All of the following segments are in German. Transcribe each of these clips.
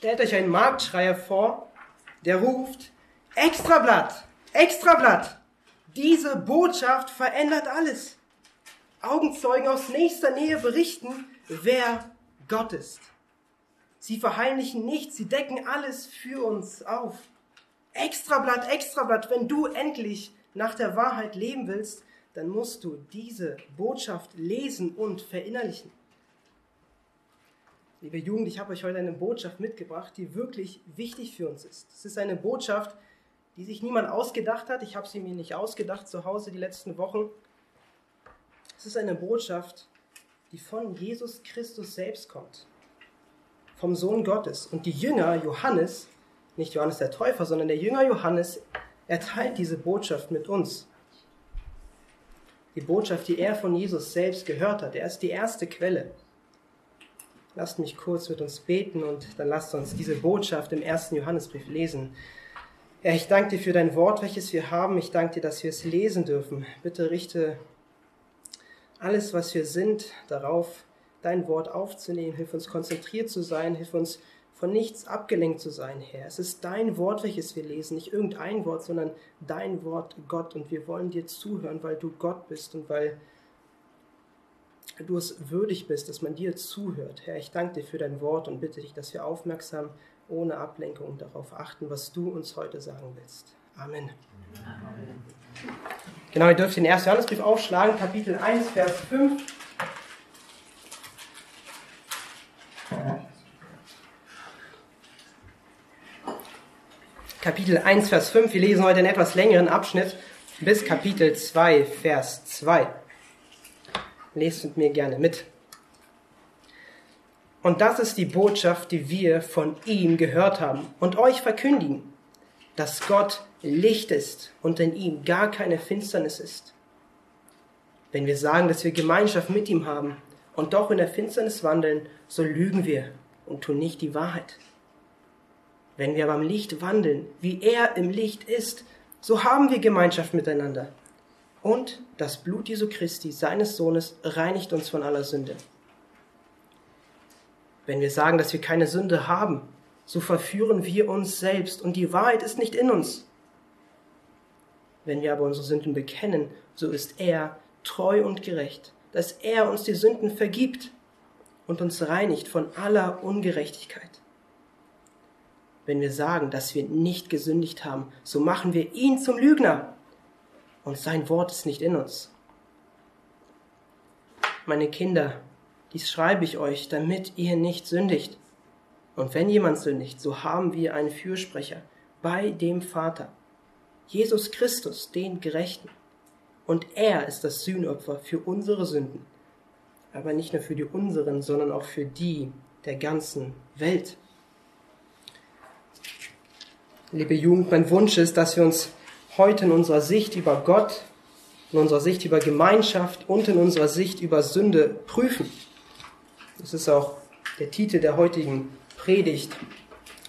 Stellt euch einen Marktschreier vor, der ruft, Extrablatt, Extrablatt, diese Botschaft verändert alles. Augenzeugen aus nächster Nähe berichten, wer Gott ist. Sie verheimlichen nichts, sie decken alles für uns auf. Extrablatt, Extrablatt, wenn du endlich nach der Wahrheit leben willst, dann musst du diese Botschaft lesen und verinnerlichen. Liebe Jugend, ich habe euch heute eine Botschaft mitgebracht, die wirklich wichtig für uns ist. Es ist eine Botschaft, die sich niemand ausgedacht hat. Ich habe sie mir nicht ausgedacht zu Hause die letzten Wochen. Es ist eine Botschaft, die von Jesus Christus selbst kommt, vom Sohn Gottes. Und die Jünger Johannes, nicht Johannes der Täufer, sondern der Jünger Johannes, er teilt diese Botschaft mit uns. Die Botschaft, die er von Jesus selbst gehört hat. Er ist die erste Quelle. Lasst mich kurz mit uns beten und dann lasst uns diese Botschaft im ersten Johannesbrief lesen. Herr, ich danke dir für dein Wort, welches wir haben. Ich danke dir, dass wir es lesen dürfen. Bitte richte alles, was wir sind, darauf, dein Wort aufzunehmen. Hilf uns konzentriert zu sein. Hilf uns von nichts abgelenkt zu sein, Herr. Es ist dein Wort, welches wir lesen. Nicht irgendein Wort, sondern dein Wort, Gott. Und wir wollen dir zuhören, weil du Gott bist und weil du es würdig bist, dass man dir zuhört. Herr, ich danke dir für dein Wort und bitte dich, dass wir aufmerksam ohne Ablenkung darauf achten, was du uns heute sagen willst. Amen. Amen. Genau, ihr dürft den ersten Johannesbrief aufschlagen, Kapitel 1, Vers 5. Kapitel 1, Vers 5. Wir lesen heute einen etwas längeren Abschnitt bis Kapitel 2, Vers 2. Lest mit mir gerne mit. Und das ist die Botschaft, die wir von ihm gehört haben und euch verkündigen, dass Gott Licht ist und in ihm gar keine Finsternis ist. Wenn wir sagen, dass wir Gemeinschaft mit ihm haben und doch in der Finsternis wandeln, so lügen wir und tun nicht die Wahrheit. Wenn wir aber im Licht wandeln, wie er im Licht ist, so haben wir Gemeinschaft miteinander. Und das Blut Jesu Christi, seines Sohnes, reinigt uns von aller Sünde. Wenn wir sagen, dass wir keine Sünde haben, so verführen wir uns selbst und die Wahrheit ist nicht in uns. Wenn wir aber unsere Sünden bekennen, so ist er treu und gerecht, dass er uns die Sünden vergibt und uns reinigt von aller Ungerechtigkeit. Wenn wir sagen, dass wir nicht gesündigt haben, so machen wir ihn zum Lügner und sein Wort ist nicht in uns. Meine Kinder, dies schreibe ich euch, damit ihr nicht sündigt. Und wenn jemand sündigt, so haben wir einen Fürsprecher bei dem Vater, Jesus Christus, den Gerechten. Und er ist das Sühnopfer für unsere Sünden. Aber nicht nur für die unseren, sondern auch für die der ganzen Welt. Liebe Jugend, mein Wunsch ist, dass wir uns heute in unserer Sicht über Gott, in unserer Sicht über Gemeinschaft und in unserer Sicht über Sünde prüfen. Das ist auch der Titel der heutigen Predigt.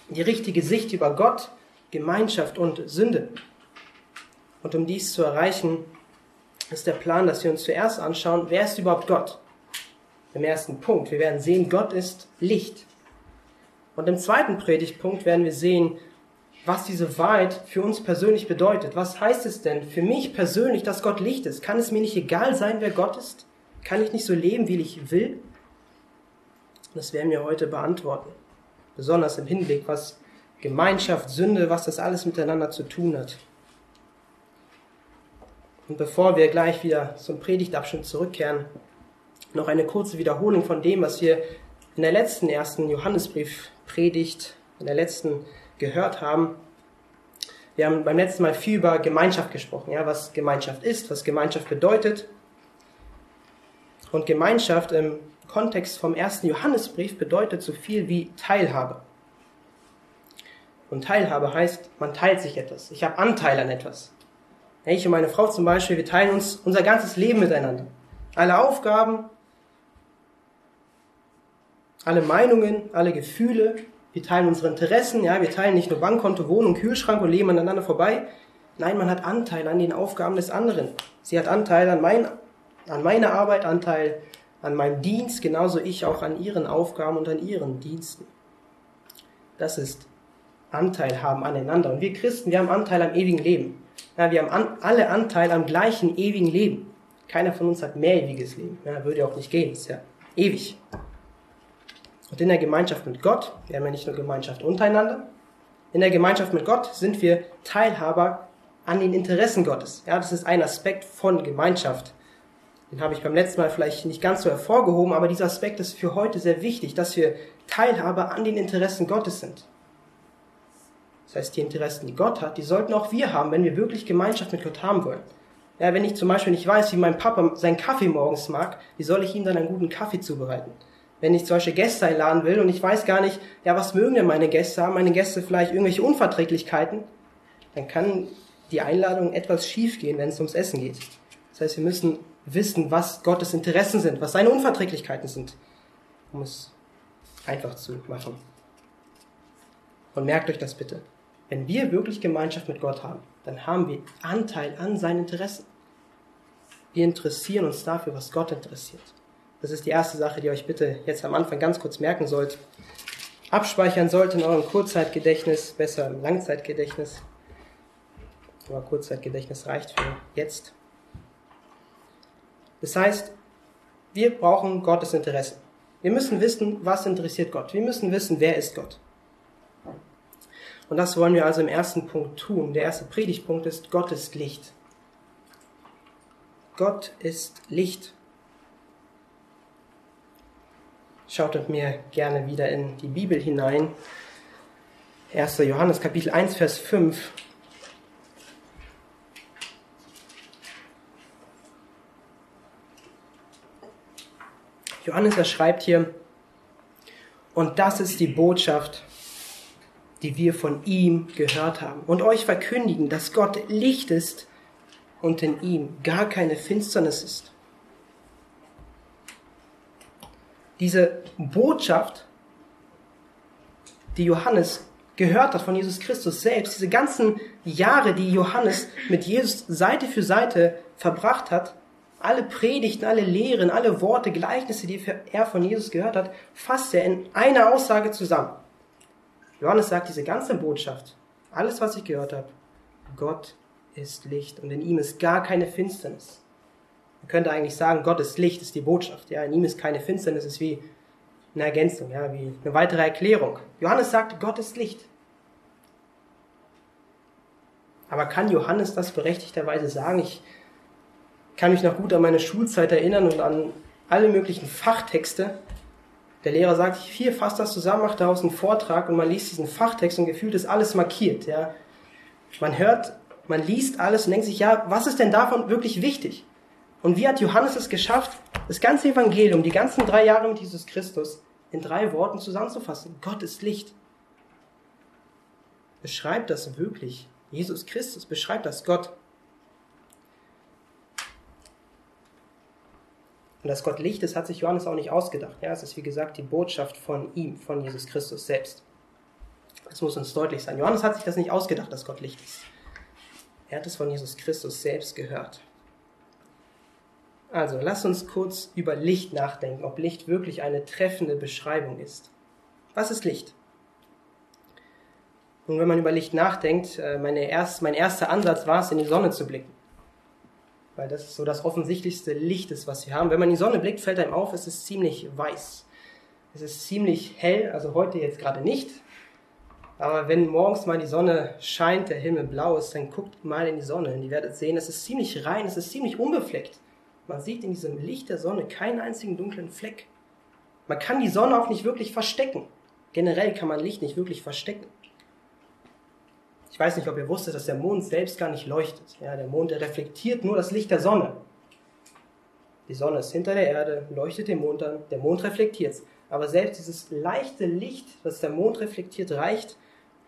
Die richtige Sicht über Gott, Gemeinschaft und Sünde. Und um dies zu erreichen, ist der Plan, dass wir uns zuerst anschauen, wer ist überhaupt Gott? Im ersten Punkt. Wir werden sehen, Gott ist Licht. Und im zweiten Predigtpunkt werden wir sehen, was diese Wahrheit für uns persönlich bedeutet. Was heißt es denn für mich persönlich, dass Gott Licht ist? Kann es mir nicht egal sein, wer Gott ist? Kann ich nicht so leben, wie ich will? Das werden wir heute beantworten. Besonders im Hinblick, was Gemeinschaft, Sünde, was das alles miteinander zu tun hat. Und bevor wir gleich wieder zum Predigtabschnitt zurückkehren, noch eine kurze Wiederholung von dem, was wir in der letzten ersten Johannesbrief-Predigt, in der letzten gehört haben. Wir haben beim letzten Mal viel über Gemeinschaft gesprochen, ja, was Gemeinschaft ist, was Gemeinschaft bedeutet. Und Gemeinschaft im Kontext vom ersten Johannesbrief bedeutet so viel wie Teilhabe. Und Teilhabe heißt, man teilt sich etwas. Ich habe Anteil an etwas. Ich und meine Frau zum Beispiel, wir teilen uns unser ganzes Leben miteinander. Alle Aufgaben, alle Meinungen, alle Gefühle. Wir teilen unsere Interessen. Ja, wir teilen nicht nur Bankkonto, Wohnung, Kühlschrank und leben aneinander vorbei. Nein, man hat Anteil an den Aufgaben des anderen. Sie hat Anteil an, mein, an meiner Arbeit, Anteil an meinem Dienst, genauso ich auch an ihren Aufgaben und an ihren Diensten. das ist Anteil haben aneinander. Und wir Christen, wir haben Anteil am ewigen Leben. Ja, wir haben an, alle Anteil am gleichen ewigen Leben. Keiner von uns hat mehr ewiges Leben. Ja, würde auch nicht gehen, ist ja ewig. Und in der Gemeinschaft mit Gott, wir haben ja nicht nur Gemeinschaft untereinander, in der Gemeinschaft mit Gott sind wir Teilhaber an den Interessen Gottes. Ja, das ist ein Aspekt von Gemeinschaft. Den habe ich beim letzten Mal vielleicht nicht ganz so hervorgehoben, aber dieser Aspekt ist für heute sehr wichtig, dass wir Teilhaber an den Interessen Gottes sind. Das heißt, die Interessen, die Gott hat, die sollten auch wir haben, wenn wir wirklich Gemeinschaft mit Gott haben wollen. Ja, wenn ich zum Beispiel nicht weiß, wie mein Papa seinen Kaffee morgens mag, wie soll ich ihm dann einen guten Kaffee zubereiten? Wenn ich zum Beispiel Gäste einladen will und ich weiß gar nicht, ja, was mögen denn meine Gäste? Haben meine Gäste vielleicht irgendwelche Unverträglichkeiten? Dann kann die Einladung etwas schief gehen, wenn es ums Essen geht. Das heißt, wir müssen wissen, was Gottes Interessen sind, was seine Unverträglichkeiten sind, um es einfach zu machen. Und merkt euch das bitte. Wenn wir wirklich Gemeinschaft mit Gott haben, dann haben wir Anteil an seinen Interessen. Wir interessieren uns dafür, was Gott interessiert. Das ist die erste Sache, die ihr euch bitte jetzt am Anfang ganz kurz merken sollt. Abspeichern sollt in eurem Kurzzeitgedächtnis, besser im Langzeitgedächtnis. Aber Kurzzeitgedächtnis reicht für jetzt. Das heißt, wir brauchen Gottes Interessen. Wir müssen wissen, was interessiert Gott. Wir müssen wissen, wer ist Gott. Und das wollen wir also im ersten Punkt tun. Der erste Predigtpunkt ist, Gott ist Licht. Gott ist Licht. Schaut mit mir gerne wieder in die Bibel hinein. 1. Johannes Kapitel 1, Vers 5. Johannes er schreibt hier, und das ist die Botschaft, die wir von ihm gehört haben und euch verkündigen, dass Gott Licht ist und in ihm gar keine Finsternis ist. Diese Botschaft, die Johannes gehört hat von Jesus Christus selbst, diese ganzen Jahre, die Johannes mit Jesus Seite für Seite verbracht hat, alle Predigten, alle Lehren, alle Worte, Gleichnisse, die er von Jesus gehört hat, fasst er in einer Aussage zusammen. Johannes sagt diese ganze Botschaft, alles, was ich gehört habe, Gott ist Licht und in ihm ist gar keine Finsternis. Man könnte eigentlich sagen, Gott ist Licht, ist die Botschaft. Ja, in ihm ist keine Finsternis, ist wie eine Ergänzung, ja, wie eine weitere Erklärung. Johannes sagt, Gott ist Licht. Aber kann Johannes das berechtigterweise sagen? Ich kann mich noch gut an meine Schulzeit erinnern und an alle möglichen Fachtexte, der Lehrer sagt, hier fasst das zusammen, macht daraus einen Vortrag und man liest diesen Fachtext und gefühlt ist alles markiert. Ja. Man hört, man liest alles und denkt sich, ja, was ist denn davon wirklich wichtig? Und wie hat Johannes es geschafft, das ganze Evangelium, die ganzen drei Jahre mit Jesus Christus in drei Worten zusammenzufassen? Gott ist Licht. Beschreibt das wirklich Jesus Christus? Beschreibt das Gott? Und dass Gott Licht ist, hat sich Johannes auch nicht ausgedacht. Ja, es ist wie gesagt die Botschaft von ihm, von Jesus Christus selbst. Das muss uns deutlich sein. Johannes hat sich das nicht ausgedacht, dass Gott Licht ist. Er hat es von Jesus Christus selbst gehört. Also, lass uns kurz über Licht nachdenken, ob Licht wirklich eine treffende Beschreibung ist. Was ist Licht? Nun, wenn man über Licht nachdenkt, äh, erst, mein erster Ansatz war es, in die Sonne zu blicken weil das so das offensichtlichste Licht ist, was wir haben. Wenn man in die Sonne blickt, fällt einem auf, es ist ziemlich weiß. Es ist ziemlich hell, also heute jetzt gerade nicht. Aber wenn morgens mal die Sonne scheint, der Himmel blau ist, dann guckt mal in die Sonne und ihr werdet sehen, es ist ziemlich rein, es ist ziemlich unbefleckt. Man sieht in diesem Licht der Sonne keinen einzigen dunklen Fleck. Man kann die Sonne auch nicht wirklich verstecken. Generell kann man Licht nicht wirklich verstecken. Ich weiß nicht, ob ihr wusstet, dass der Mond selbst gar nicht leuchtet. Ja, der Mond der reflektiert nur das Licht der Sonne. Die Sonne ist hinter der Erde, leuchtet den Mond an, der Mond reflektiert es. Aber selbst dieses leichte Licht, das der Mond reflektiert, reicht,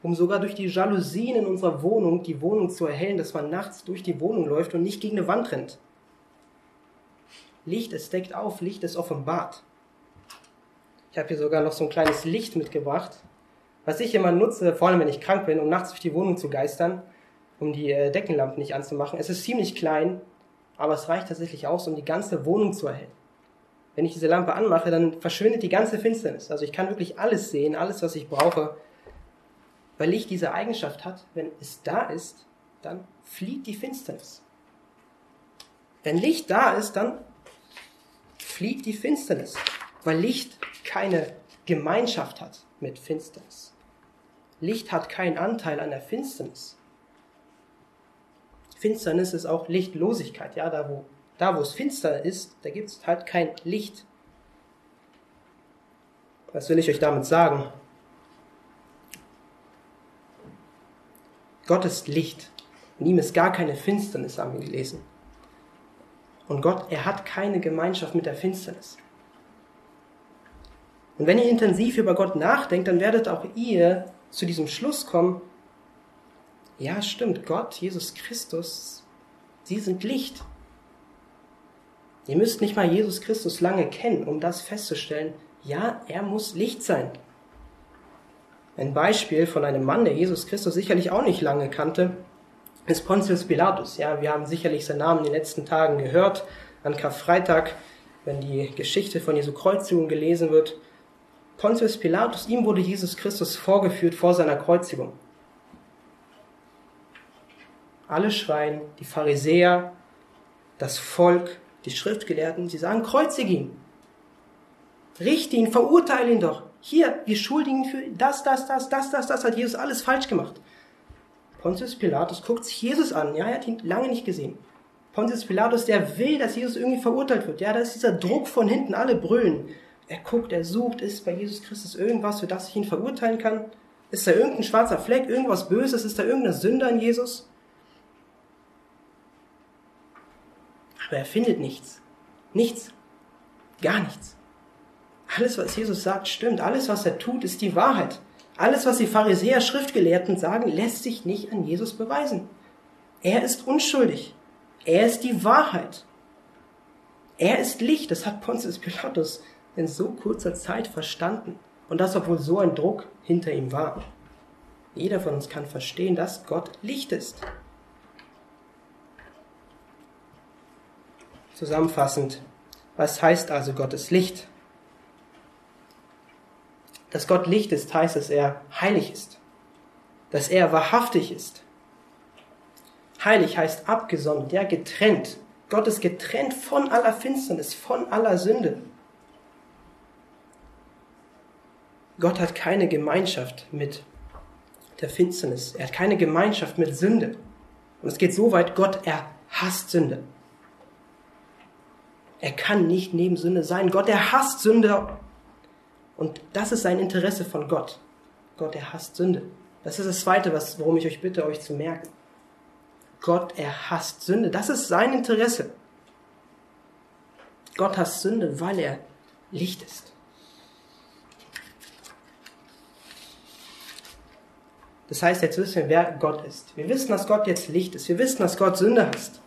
um sogar durch die Jalousien in unserer Wohnung die Wohnung zu erhellen, dass man nachts durch die Wohnung läuft und nicht gegen eine Wand rennt. Licht, es deckt auf, Licht ist offenbart. Ich habe hier sogar noch so ein kleines Licht mitgebracht. Was ich immer nutze, vor allem wenn ich krank bin, um nachts durch die Wohnung zu geistern, um die äh, Deckenlampen nicht anzumachen. Es ist ziemlich klein, aber es reicht tatsächlich aus, um die ganze Wohnung zu erhellen. Wenn ich diese Lampe anmache, dann verschwindet die ganze Finsternis. Also ich kann wirklich alles sehen, alles, was ich brauche, weil Licht diese Eigenschaft hat, wenn es da ist, dann flieht die Finsternis. Wenn Licht da ist, dann flieht die Finsternis, weil Licht keine Gemeinschaft hat mit Finsternis. Licht hat keinen Anteil an der Finsternis. Finsternis ist auch Lichtlosigkeit. Ja, da wo, da wo es finster ist, da gibt es halt kein Licht. Was will ich euch damit sagen? Gott ist Licht. In ihm ist gar keine Finsternis, haben wir gelesen. Und Gott, er hat keine Gemeinschaft mit der Finsternis. Und wenn ihr intensiv über Gott nachdenkt, dann werdet auch ihr zu diesem Schluss kommen, ja stimmt, Gott, Jesus Christus, sie sind Licht. Ihr müsst nicht mal Jesus Christus lange kennen, um das festzustellen, ja, er muss Licht sein. Ein Beispiel von einem Mann, der Jesus Christus sicherlich auch nicht lange kannte, ist Pontius Pilatus. Ja, wir haben sicherlich seinen Namen in den letzten Tagen gehört, an Karfreitag, wenn die Geschichte von Jesu Kreuzigung gelesen wird. Pontius Pilatus, ihm wurde Jesus Christus vorgeführt vor seiner Kreuzigung. Alle schreien, die Pharisäer, das Volk, die Schriftgelehrten, sie sagen, kreuzige ihn. Richte ihn, verurteile ihn doch. Hier, wir schuldigen für das, das, das, das, das, das hat Jesus alles falsch gemacht. Pontius Pilatus guckt sich Jesus an. Ja, er hat ihn lange nicht gesehen. Pontius Pilatus, der will, dass Jesus irgendwie verurteilt wird. Ja, da ist dieser Druck von hinten, alle brüllen. Er guckt, er sucht, ist bei Jesus Christus irgendwas, für das ich ihn verurteilen kann? Ist da irgendein schwarzer Fleck, irgendwas Böses? Ist da irgendeine Sünde an Jesus? Aber er findet nichts. Nichts. Gar nichts. Alles, was Jesus sagt, stimmt. Alles, was er tut, ist die Wahrheit. Alles, was die Pharisäer Schriftgelehrten sagen, lässt sich nicht an Jesus beweisen. Er ist unschuldig. Er ist die Wahrheit. Er ist Licht. Das hat Pontius Pilatus in so kurzer Zeit verstanden. Und das, obwohl so ein Druck hinter ihm war. Jeder von uns kann verstehen, dass Gott Licht ist. Zusammenfassend, was heißt also Gottes Licht? Dass Gott Licht ist, heißt, dass er heilig ist, dass er wahrhaftig ist. Heilig heißt abgesondert, ja getrennt. Gott ist getrennt von aller Finsternis, von aller Sünde. Gott hat keine Gemeinschaft mit der Finsternis. Er hat keine Gemeinschaft mit Sünde. Und es geht so weit, Gott, er hasst Sünde. Er kann nicht neben Sünde sein. Gott, er hasst Sünde und das ist sein Interesse von Gott. Gott, er hasst Sünde. Das ist das Zweite, was, worum ich euch bitte, euch zu merken. Gott, er hasst Sünde. Das ist sein Interesse. Gott hasst Sünde, weil er Licht ist. Das heißt, jetzt wissen wir, wer Gott ist. Wir wissen, dass Gott jetzt Licht ist. Wir wissen, dass Gott Sünde hasst.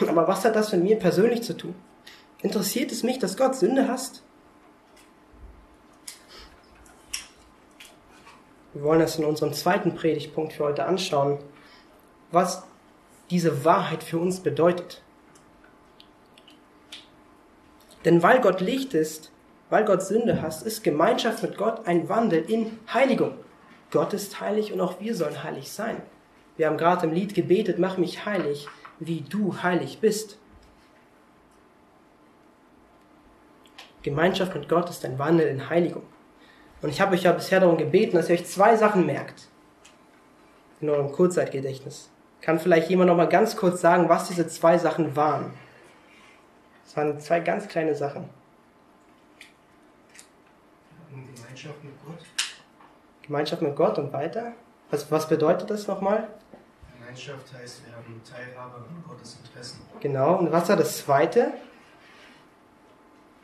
Aber was hat das mit mir persönlich zu tun? Interessiert es mich, dass Gott Sünde hasst? Wir wollen das in unserem zweiten Predigtpunkt für heute anschauen, was diese Wahrheit für uns bedeutet. Denn weil Gott Licht ist, weil Gott Sünde hasst, ist Gemeinschaft mit Gott ein Wandel in Heiligung. Gott ist heilig und auch wir sollen heilig sein. Wir haben gerade im Lied gebetet, mach mich heilig, wie du heilig bist. Gemeinschaft mit Gott ist ein Wandel in Heiligung. Und ich habe euch ja bisher darum gebeten, dass ihr euch zwei Sachen merkt. In eurem Kurzzeitgedächtnis. Kann vielleicht jemand noch mal ganz kurz sagen, was diese zwei Sachen waren? Das waren zwei ganz kleine Sachen. Gemeinschaft mit Gott. Gemeinschaft mit Gott und weiter? Was, was bedeutet das nochmal? Gemeinschaft heißt, wir haben Teilhabe an Gottes Interessen. Genau. Und was war das zweite?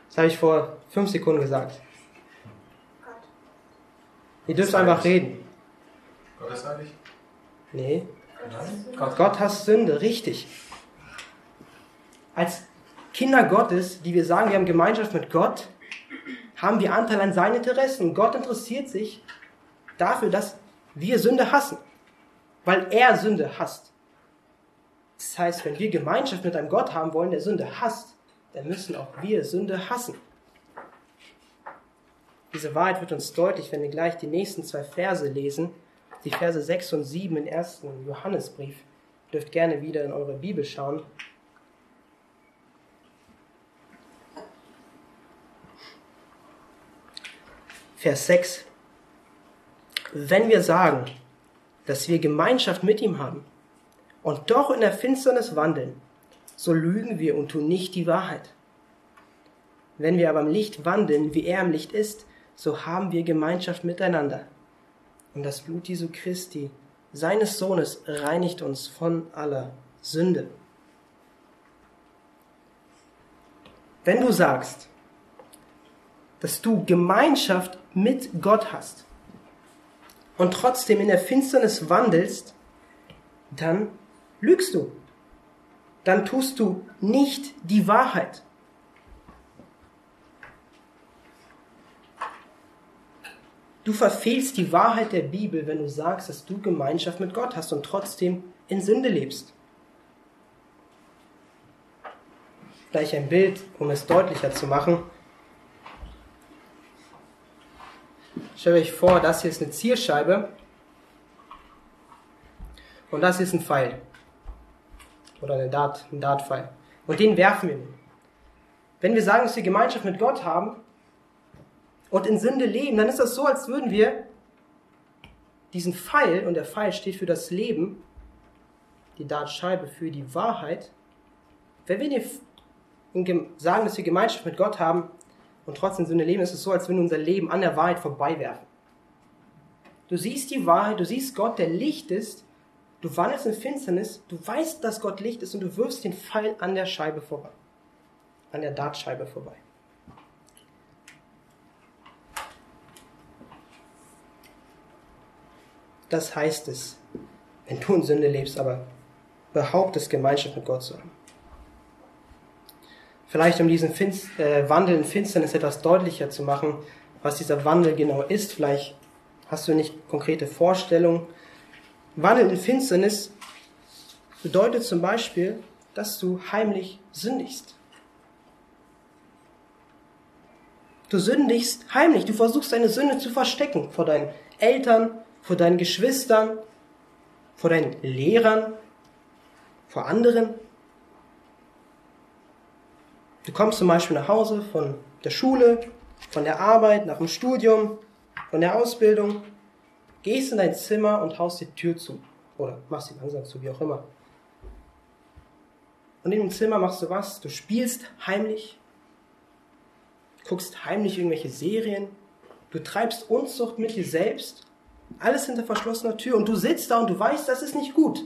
Das habe ich vor fünf Sekunden gesagt. Ihr dürft einfach reden. Gott ist heilig? Nee. Gott, Gott hasst Sünde, richtig. Als Kinder Gottes, die wir sagen, wir haben Gemeinschaft mit Gott, haben wir Anteil an seinen Interessen. Gott interessiert sich dafür, dass wir Sünde hassen, weil er Sünde hasst. Das heißt, wenn wir Gemeinschaft mit einem Gott haben wollen, der Sünde hasst, dann müssen auch wir Sünde hassen. Diese Wahrheit wird uns deutlich, wenn wir gleich die nächsten zwei Verse lesen. die Verse 6 und 7 im ersten Johannesbrief. Ihr dürft gerne wieder in eure Bibel schauen. Vers 6. Wenn wir sagen, dass wir Gemeinschaft mit ihm haben und doch in der Finsternis wandeln, so lügen wir und tun nicht die Wahrheit. Wenn wir aber im Licht wandeln, wie er im Licht ist, so haben wir Gemeinschaft miteinander. Und das Blut Jesu Christi, seines Sohnes, reinigt uns von aller Sünde. Wenn du sagst, dass du Gemeinschaft mit Gott hast und trotzdem in der Finsternis wandelst, dann lügst du. Dann tust du nicht die Wahrheit. Du verfehlst die Wahrheit der Bibel, wenn du sagst, dass du Gemeinschaft mit Gott hast und trotzdem in Sünde lebst. Gleich ein Bild, um es deutlicher zu machen. Stellt euch vor, das hier ist eine Zielscheibe und das ist ein Pfeil oder eine Dart, ein Dartpfeil. Und den werfen wir. Wenn wir sagen, dass wir Gemeinschaft mit Gott haben, und in Sünde leben, dann ist das so, als würden wir diesen Pfeil, und der Pfeil steht für das Leben, die Dartscheibe für die Wahrheit, wenn wir sagen, dass wir Gemeinschaft mit Gott haben und trotzdem Sünde leben, ist es so, als würden wir unser Leben an der Wahrheit vorbeiwerfen. Du siehst die Wahrheit, du siehst Gott, der Licht ist, du wandelst in Finsternis, du weißt, dass Gott Licht ist und du wirfst den Pfeil an der Scheibe vorbei, an der Dartscheibe vorbei. Das heißt es, wenn du in Sünde lebst, aber behauptest, Gemeinschaft mit Gott zu haben. Vielleicht um diesen Finst äh, Wandel in Finsternis etwas deutlicher zu machen, was dieser Wandel genau ist. Vielleicht hast du nicht konkrete Vorstellungen. Wandel in Finsternis bedeutet zum Beispiel, dass du heimlich sündigst. Du sündigst heimlich. Du versuchst deine Sünde zu verstecken vor deinen Eltern, vor deinen Geschwistern, vor deinen Lehrern, vor anderen. Du kommst zum Beispiel nach Hause von der Schule, von der Arbeit, nach dem Studium, von der Ausbildung, gehst in dein Zimmer und haust die Tür zu. Oder machst sie langsam zu, wie auch immer. Und in dem Zimmer machst du was? Du spielst heimlich, guckst heimlich irgendwelche Serien, du treibst Unzucht mit dir selbst alles hinter verschlossener Tür und du sitzt da und du weißt, das ist nicht gut.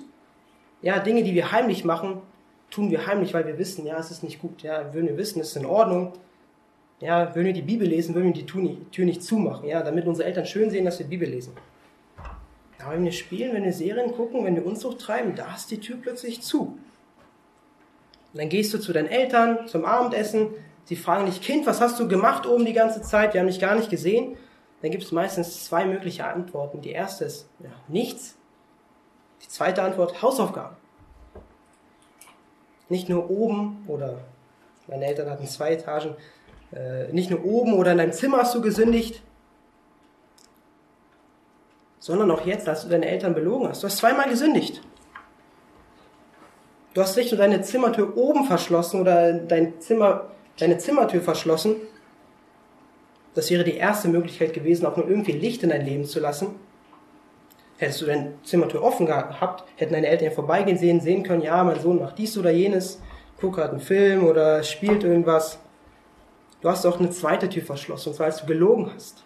Ja, Dinge, die wir heimlich machen, tun wir heimlich, weil wir wissen, ja, es ist nicht gut. Ja, würden wir wissen, es ist in Ordnung. Ja, würden wir die Bibel lesen, würden wir die Tür nicht zumachen, ja, damit unsere Eltern schön sehen, dass wir Bibel lesen. Aber wenn wir spielen, wenn wir Serien gucken, wenn wir Unzucht treiben, da ist die Tür plötzlich zu. Und dann gehst du zu deinen Eltern zum Abendessen, sie fragen dich, Kind, was hast du gemacht oben die ganze Zeit? Wir haben dich gar nicht gesehen dann gibt es meistens zwei mögliche Antworten. Die erste ist ja, nichts. Die zweite Antwort Hausaufgaben. Nicht nur oben oder meine Eltern hatten zwei Etagen. Äh, nicht nur oben oder in deinem Zimmer hast du gesündigt, sondern auch jetzt, als du deine Eltern belogen hast. Du hast zweimal gesündigt. Du hast nicht nur deine Zimmertür oben verschlossen oder dein Zimmer, deine Zimmertür verschlossen, das wäre die erste Möglichkeit gewesen, auch nur irgendwie Licht in dein Leben zu lassen. Hättest du deine Zimmertür offen gehabt, hätten deine Eltern vorbeigehen sehen, sehen können, ja, mein Sohn macht dies oder jenes, guckt gerade einen Film oder spielt irgendwas. Du hast auch eine zweite Tür verschlossen, und zwar als du gelogen hast.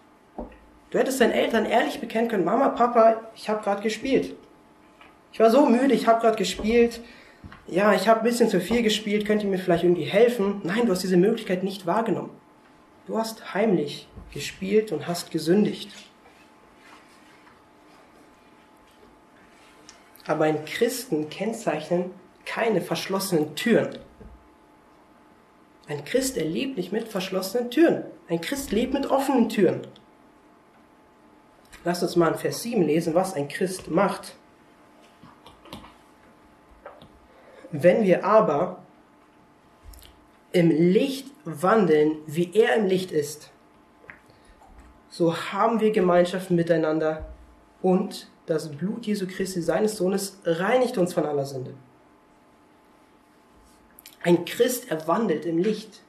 Du hättest deinen Eltern ehrlich bekennen können, Mama, Papa, ich habe gerade gespielt. Ich war so müde, ich habe gerade gespielt. Ja, ich habe ein bisschen zu viel gespielt, könnt ihr mir vielleicht irgendwie helfen? Nein, du hast diese Möglichkeit nicht wahrgenommen. Du hast heimlich gespielt und hast gesündigt. Aber ein Christen kennzeichnen keine verschlossenen Türen. Ein Christ erlebt nicht mit verschlossenen Türen. Ein Christ lebt mit offenen Türen. Lass uns mal in Vers 7 lesen, was ein Christ macht. Wenn wir aber im Licht wandeln, wie er im Licht ist, so haben wir Gemeinschaft miteinander und das Blut Jesu Christi, seines Sohnes, reinigt uns von aller Sünde. Ein Christ, er wandelt im Licht.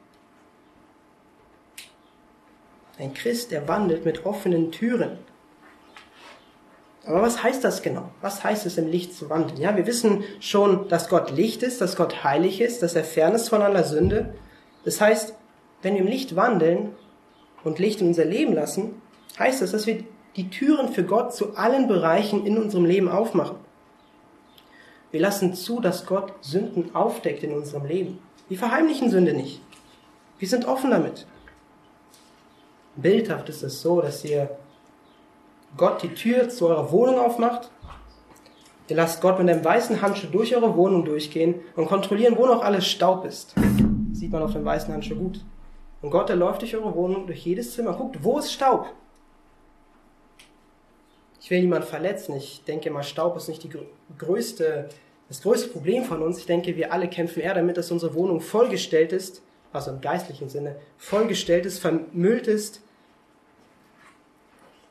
Ein Christ, der wandelt mit offenen Türen. Aber was heißt das genau? Was heißt es, im Licht zu wandeln? Ja, wir wissen schon, dass Gott Licht ist, dass Gott heilig ist, dass er fern ist von aller Sünde. Das heißt, wenn wir im Licht wandeln und Licht in unser Leben lassen, heißt das, dass wir die Türen für Gott zu allen Bereichen in unserem Leben aufmachen. Wir lassen zu, dass Gott Sünden aufdeckt in unserem Leben. Wir verheimlichen Sünde nicht. Wir sind offen damit. Bildhaft ist es so, dass ihr Gott die Tür zu eurer Wohnung aufmacht. Ihr lasst Gott mit einem weißen Handschuh durch eure Wohnung durchgehen und kontrollieren, wo noch alles Staub ist. Sieht man auf dem weißen Handschuh gut. Und Gott, der läuft durch eure Wohnung, durch jedes Zimmer, guckt, wo ist Staub? Ich will niemanden verletzen. Ich denke mal, Staub ist nicht die größte, das größte Problem von uns. Ich denke, wir alle kämpfen eher damit, dass unsere Wohnung vollgestellt ist, also im geistlichen Sinne, vollgestellt ist, vermüllt ist,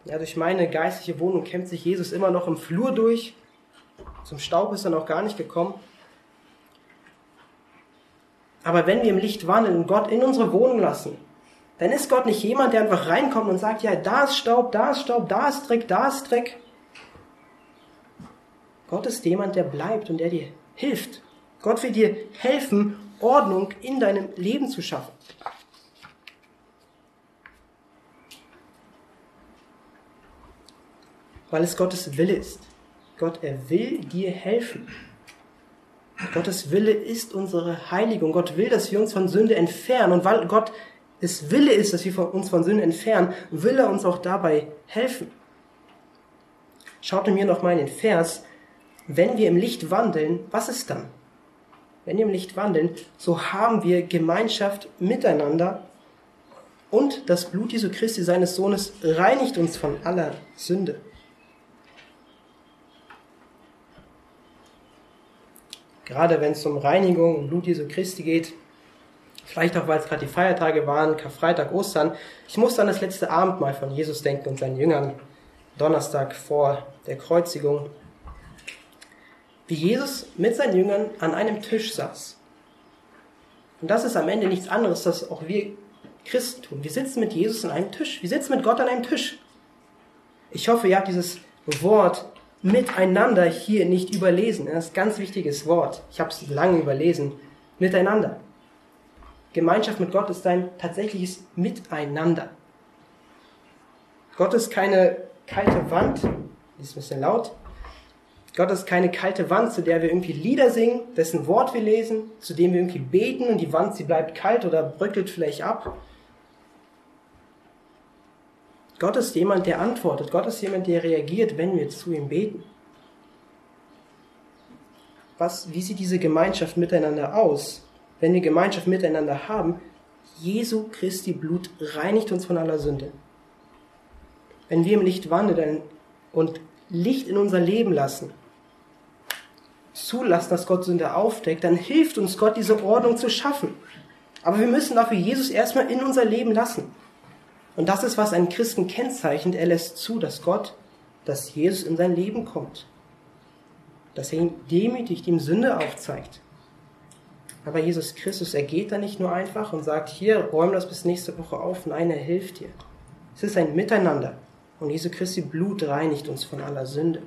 ja, durch meine geistliche Wohnung kämpft sich Jesus immer noch im Flur durch. Zum Staub ist er noch gar nicht gekommen. Aber wenn wir im Licht wandeln und Gott in unsere Wohnung lassen, dann ist Gott nicht jemand, der einfach reinkommt und sagt, ja, da ist Staub, da ist Staub, da ist Dreck, da ist Dreck. Gott ist jemand, der bleibt und der dir hilft. Gott will dir helfen, Ordnung in deinem Leben zu schaffen. weil es Gottes Wille ist. Gott, er will dir helfen. Gottes Wille ist unsere Heiligung. Gott will, dass wir uns von Sünde entfernen. Und weil Gott es Wille ist, dass wir uns von Sünde entfernen, will er uns auch dabei helfen. Schaut mir noch mal in den Vers. Wenn wir im Licht wandeln, was ist dann? Wenn wir im Licht wandeln, so haben wir Gemeinschaft miteinander und das Blut Jesu Christi, seines Sohnes, reinigt uns von aller Sünde. Gerade wenn es um Reinigung und Blut Jesu Christi geht, vielleicht auch weil es gerade die Feiertage waren, Karfreitag, Ostern, ich muss an das letzte Abendmahl von Jesus denken und seinen Jüngern, Donnerstag vor der Kreuzigung, wie Jesus mit seinen Jüngern an einem Tisch saß. Und das ist am Ende nichts anderes, als auch wir Christen tun. Wir sitzen mit Jesus an einem Tisch. Wir sitzen mit Gott an einem Tisch. Ich hoffe, ihr habt dieses Wort miteinander hier nicht überlesen. Das ist ein ganz wichtiges Wort. Ich habe es lange überlesen. Miteinander. Gemeinschaft mit Gott ist ein tatsächliches Miteinander. Gott ist keine kalte Wand, die ist ein bisschen laut. Gott ist keine kalte Wand, zu der wir irgendwie Lieder singen, dessen Wort wir lesen, zu dem wir irgendwie beten und die Wand, sie bleibt kalt oder bröckelt vielleicht ab. Gott ist jemand, der antwortet. Gott ist jemand, der reagiert, wenn wir zu ihm beten. Was, wie sieht diese Gemeinschaft miteinander aus? Wenn wir Gemeinschaft miteinander haben, Jesu Christi Blut reinigt uns von aller Sünde. Wenn wir im Licht wandeln und Licht in unser Leben lassen, zulassen, dass Gott Sünde aufdeckt, dann hilft uns Gott, diese Ordnung zu schaffen. Aber wir müssen dafür Jesus erstmal in unser Leben lassen. Und das ist, was einen Christen kennzeichnet. Er lässt zu, dass Gott, dass Jesus in sein Leben kommt. Dass er ihn demütigt, ihm Sünde aufzeigt. Aber Jesus Christus, er geht da nicht nur einfach und sagt, hier, räum das bis nächste Woche auf. Nein, er hilft dir. Es ist ein Miteinander. Und Jesu Christi Blut reinigt uns von aller Sünde.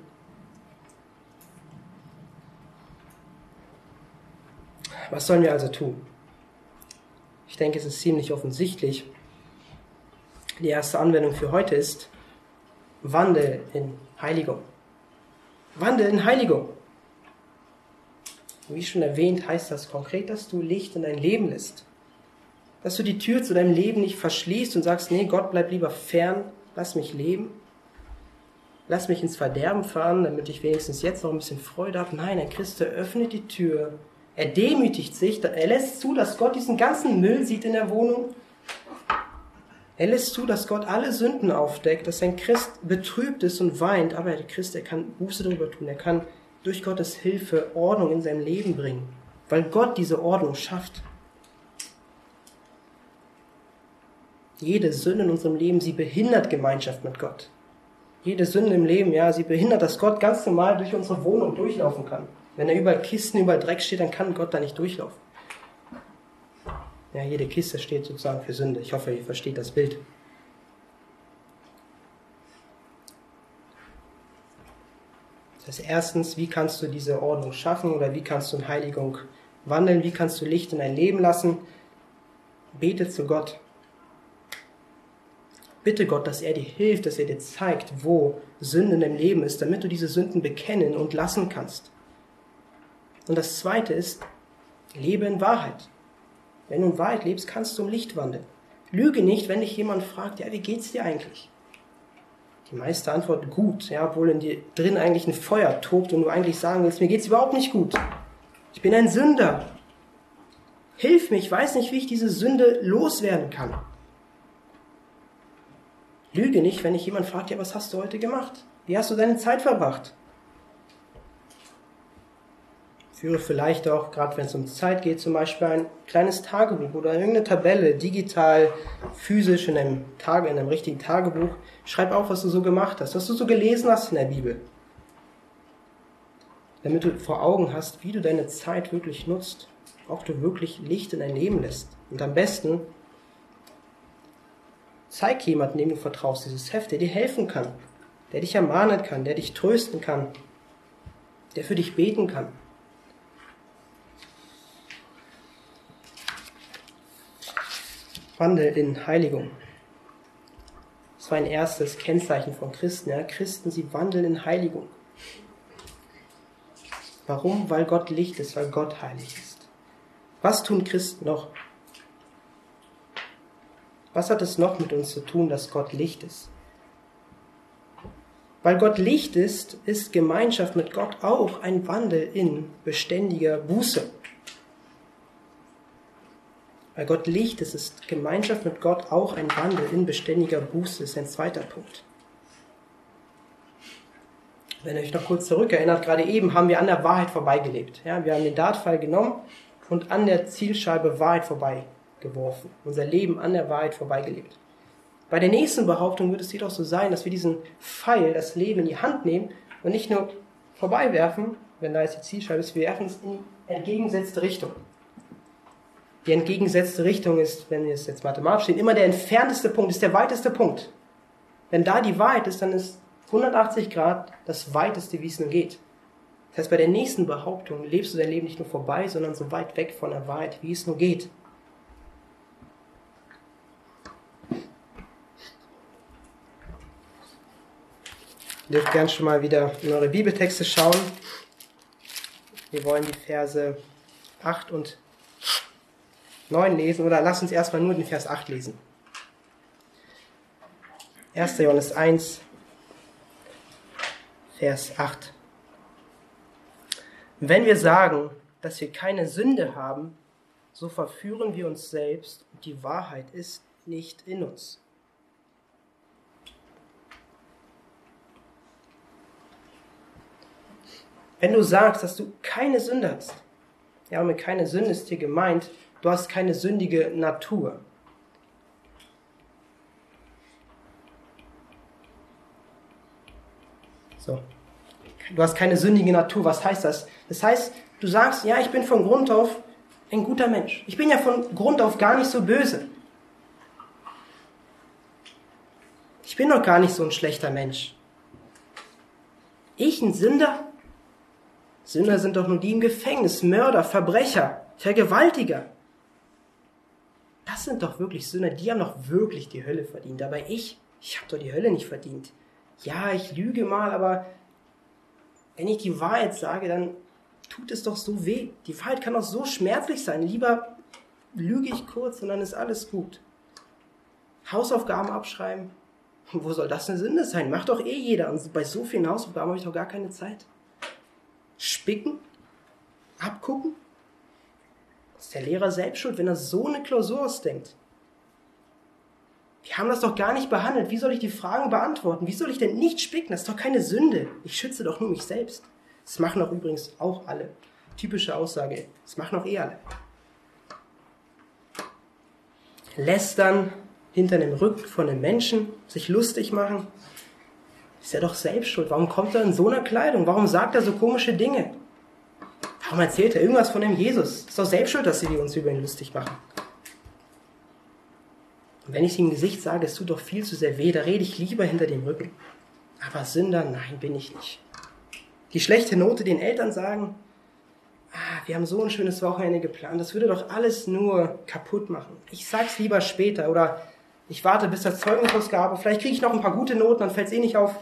Was sollen wir also tun? Ich denke, es ist ziemlich offensichtlich. Die erste Anwendung für heute ist Wandel in Heiligung. Wandel in Heiligung. Wie schon erwähnt, heißt das konkret, dass du Licht in dein Leben lässt. Dass du die Tür zu deinem Leben nicht verschließt und sagst, nee, Gott bleib lieber fern, lass mich leben. Lass mich ins Verderben fahren, damit ich wenigstens jetzt noch ein bisschen Freude habe. Nein, der Christ öffnet die Tür. Er demütigt sich, er lässt zu, dass Gott diesen ganzen Müll sieht in der Wohnung er lässt zu, dass Gott alle Sünden aufdeckt, dass ein Christ betrübt ist und weint, aber der Christ, er kann Buße darüber tun, er kann durch Gottes Hilfe Ordnung in sein Leben bringen, weil Gott diese Ordnung schafft. Jede Sünde in unserem Leben, sie behindert Gemeinschaft mit Gott. Jede Sünde im Leben, ja, sie behindert, dass Gott ganz normal durch unsere Wohnung durchlaufen kann. Wenn er überall Kisten, überall Dreck steht, dann kann Gott da nicht durchlaufen. Ja, jede Kiste steht sozusagen für Sünde. Ich hoffe, ihr versteht das Bild. Das heißt, erstens, wie kannst du diese Ordnung schaffen oder wie kannst du in Heiligung wandeln? Wie kannst du Licht in dein Leben lassen? Bete zu Gott. Bitte Gott, dass er dir hilft, dass er dir zeigt, wo Sünde in deinem Leben ist, damit du diese Sünden bekennen und lassen kannst. Und das zweite ist, lebe in Wahrheit. Wenn du in Wahrheit lebst, kannst du im Licht wandeln. Lüge nicht, wenn dich jemand fragt, ja, wie geht's dir eigentlich? Die meiste Antwort gut, ja, obwohl in dir drin eigentlich ein Feuer tobt und du eigentlich sagen willst, mir geht's überhaupt nicht gut. Ich bin ein Sünder. Hilf mir, ich weiß nicht, wie ich diese Sünde loswerden kann. Lüge nicht, wenn dich jemand fragt, ja, was hast du heute gemacht? Wie hast du deine Zeit verbracht? Führe vielleicht auch, gerade wenn es um Zeit geht, zum Beispiel ein kleines Tagebuch oder irgendeine Tabelle, digital, physisch in einem, Tage, in einem richtigen Tagebuch. Schreib auf, was du so gemacht hast, was du so gelesen hast in der Bibel. Damit du vor Augen hast, wie du deine Zeit wirklich nutzt, ob du wirklich Licht in dein Leben lässt. Und am besten zeig jemanden, dem du vertraust, dieses Heft, der dir helfen kann, der dich ermahnen kann, der dich trösten kann, der für dich beten kann. Wandel in Heiligung. Das war ein erstes Kennzeichen von Christen. Ja. Christen, sie wandeln in Heiligung. Warum? Weil Gott Licht ist, weil Gott heilig ist. Was tun Christen noch? Was hat es noch mit uns zu tun, dass Gott Licht ist? Weil Gott Licht ist, ist Gemeinschaft mit Gott auch ein Wandel in beständiger Buße. Weil Gott Licht ist, ist Gemeinschaft mit Gott auch ein Wandel in beständiger Buße, ist ein zweiter Punkt. Wenn ihr euch noch kurz zurückerinnert, gerade eben haben wir an der Wahrheit vorbeigelebt. Ja, wir haben den Dartpfeil genommen und an der Zielscheibe Wahrheit vorbeigeworfen. Unser Leben an der Wahrheit vorbeigelebt. Bei der nächsten Behauptung wird es jedoch so sein, dass wir diesen Pfeil, das Leben in die Hand nehmen und nicht nur vorbeiwerfen, wenn da jetzt die Zielscheibe ist, wir werfen es in entgegengesetzte Richtung die entgegengesetzte Richtung ist, wenn wir es jetzt mathematisch sehen, immer der entfernteste Punkt, ist der weiteste Punkt. Wenn da die Wahrheit ist, dann ist 180 Grad das weiteste, wie es nur geht. Das heißt, bei der nächsten Behauptung lebst du dein Leben nicht nur vorbei, sondern so weit weg von der Wahrheit, wie es nur geht. Ihr dürft gern schon mal wieder in eure Bibeltexte schauen. Wir wollen die Verse 8 und 9 lesen oder lass uns erstmal nur den Vers 8 lesen. 1. Johannes 1, Vers 8. Wenn wir sagen, dass wir keine Sünde haben, so verführen wir uns selbst und die Wahrheit ist nicht in uns. Wenn du sagst, dass du keine Sünde hast, ja, mit keine Sünde ist dir gemeint, Du hast keine sündige Natur. So. Du hast keine sündige Natur. Was heißt das? Das heißt, du sagst, ja, ich bin von Grund auf ein guter Mensch. Ich bin ja von Grund auf gar nicht so böse. Ich bin doch gar nicht so ein schlechter Mensch. Ich ein Sünder? Sünder sind doch nur die im Gefängnis, Mörder, Verbrecher, Vergewaltiger. Das sind doch wirklich Sünder, die haben doch wirklich die Hölle verdient. Aber ich, ich habe doch die Hölle nicht verdient. Ja, ich lüge mal, aber wenn ich die Wahrheit sage, dann tut es doch so weh. Die Wahrheit kann doch so schmerzlich sein. Lieber lüge ich kurz und dann ist alles gut. Hausaufgaben abschreiben. Wo soll das eine Sünde sein? Macht doch eh jeder. Und bei so vielen Hausaufgaben habe ich doch gar keine Zeit. Spicken? Abgucken? Ist der Lehrer selbst schuld, wenn er so eine Klausur ausdenkt. Wir haben das doch gar nicht behandelt. Wie soll ich die Fragen beantworten? Wie soll ich denn nicht spicken? Das ist doch keine Sünde. Ich schütze doch nur mich selbst. Das machen doch übrigens auch alle. Typische Aussage. Das machen auch eh alle. Lästern hinter dem Rücken von einem Menschen, sich lustig machen. ist er doch selbst schuld. Warum kommt er in so einer Kleidung? Warum sagt er so komische Dinge? Warum erzählt er irgendwas von dem Jesus? Ist doch selbst schuld, dass sie uns über ihn lustig machen. Und wenn ich es ihm im Gesicht sage, es tut doch viel zu sehr weh, da rede ich lieber hinter dem Rücken. Aber Sünder, nein, bin ich nicht. Die schlechte Note den Eltern sagen, ah, wir haben so ein schönes Wochenende geplant, das würde doch alles nur kaputt machen. Ich sag's lieber später oder ich warte bis das Zeugnisausgabe, vielleicht kriege ich noch ein paar gute Noten, dann fällt es eh nicht auf,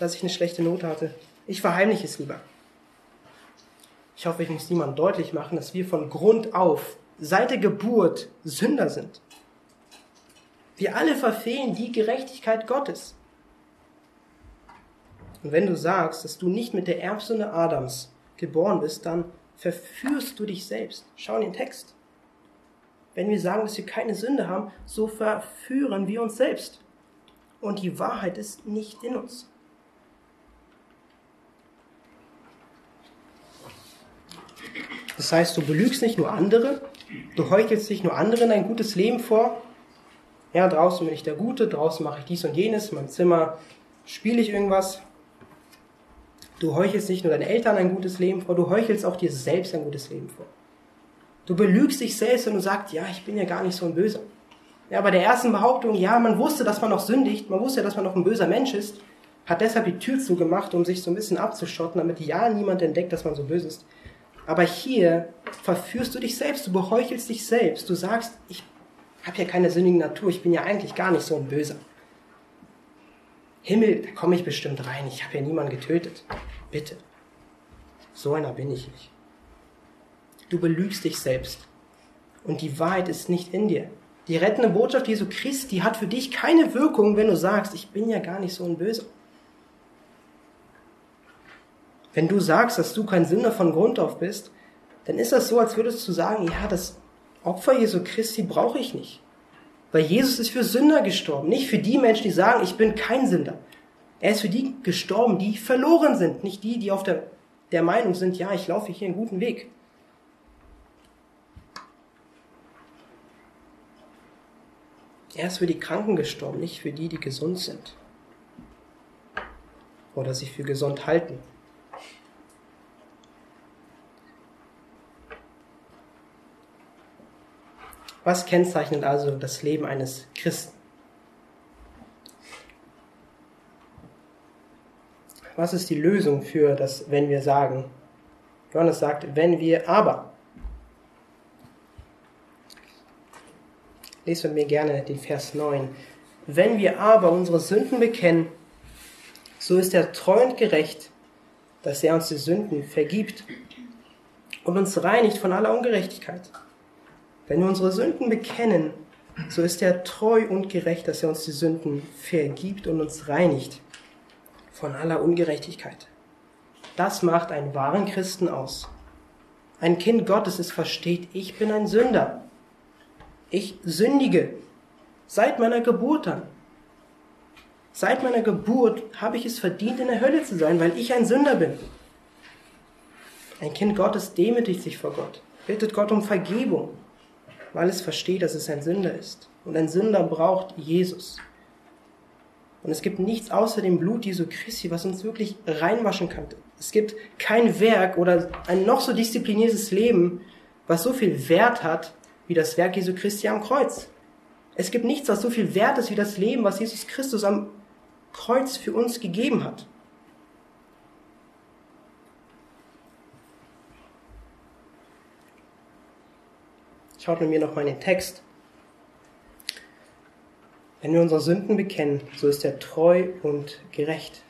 dass ich eine schlechte Note hatte. Ich verheimliche es lieber. Ich hoffe, ich muss niemandem deutlich machen, dass wir von Grund auf, seit der Geburt, Sünder sind. Wir alle verfehlen die Gerechtigkeit Gottes. Und wenn du sagst, dass du nicht mit der Erbsünde Adams geboren bist, dann verführst du dich selbst. Schau in den Text. Wenn wir sagen, dass wir keine Sünde haben, so verführen wir uns selbst. Und die Wahrheit ist nicht in uns. Das heißt, du belügst nicht nur andere, du heuchelst nicht nur anderen ein gutes Leben vor. Ja, draußen bin ich der Gute, draußen mache ich dies und jenes, in meinem Zimmer spiele ich irgendwas. Du heuchelst nicht nur deinen Eltern ein gutes Leben vor, du heuchelst auch dir selbst ein gutes Leben vor. Du belügst dich selbst und du sagst, ja, ich bin ja gar nicht so ein Böser. Ja, bei der ersten Behauptung, ja, man wusste, dass man noch sündigt, man wusste, dass man noch ein böser Mensch ist, hat deshalb die Tür zugemacht, um sich so ein bisschen abzuschotten, damit ja niemand entdeckt, dass man so böse ist. Aber hier verführst du dich selbst, du beheuchelst dich selbst. Du sagst, ich habe ja keine sündige Natur, ich bin ja eigentlich gar nicht so ein Böser. Himmel, da komme ich bestimmt rein, ich habe ja niemanden getötet. Bitte. So einer bin ich nicht. Du belügst dich selbst. Und die Wahrheit ist nicht in dir. Die rettende Botschaft Jesu Christi hat für dich keine Wirkung, wenn du sagst, ich bin ja gar nicht so ein Böser. Wenn du sagst, dass du kein Sünder von Grund auf bist, dann ist das so, als würdest du sagen, ja, das Opfer Jesu Christi brauche ich nicht. Weil Jesus ist für Sünder gestorben, nicht für die Menschen, die sagen, ich bin kein Sünder. Er ist für die gestorben, die verloren sind, nicht die, die auf der, der Meinung sind, ja, ich laufe hier einen guten Weg. Er ist für die Kranken gestorben, nicht für die, die gesund sind. Oder sich für gesund halten. Was kennzeichnet also das Leben eines Christen? Was ist die Lösung für das, wenn wir sagen? Johannes sagt, wenn wir aber. Lest mit mir gerne den Vers 9. Wenn wir aber unsere Sünden bekennen, so ist er treu und gerecht, dass er uns die Sünden vergibt und uns reinigt von aller Ungerechtigkeit. Wenn wir unsere Sünden bekennen, so ist er treu und gerecht, dass er uns die Sünden vergibt und uns reinigt von aller Ungerechtigkeit. Das macht einen wahren Christen aus. Ein Kind Gottes ist versteht, ich bin ein Sünder. Ich sündige seit meiner Geburt an. Seit meiner Geburt habe ich es verdient, in der Hölle zu sein, weil ich ein Sünder bin. Ein Kind Gottes demütigt sich vor Gott, bittet Gott um Vergebung, weil es versteht, dass es ein Sünder ist. Und ein Sünder braucht Jesus. Und es gibt nichts außer dem Blut Jesu Christi, was uns wirklich reinwaschen kann. Es gibt kein Werk oder ein noch so diszipliniertes Leben, was so viel Wert hat wie das Werk Jesu Christi am Kreuz. Es gibt nichts, was so viel wert ist wie das Leben, was Jesus Christus am Kreuz für uns gegeben hat. Schaut mit mir noch mal in den Text. Wenn wir unsere Sünden bekennen, so ist er treu und gerecht.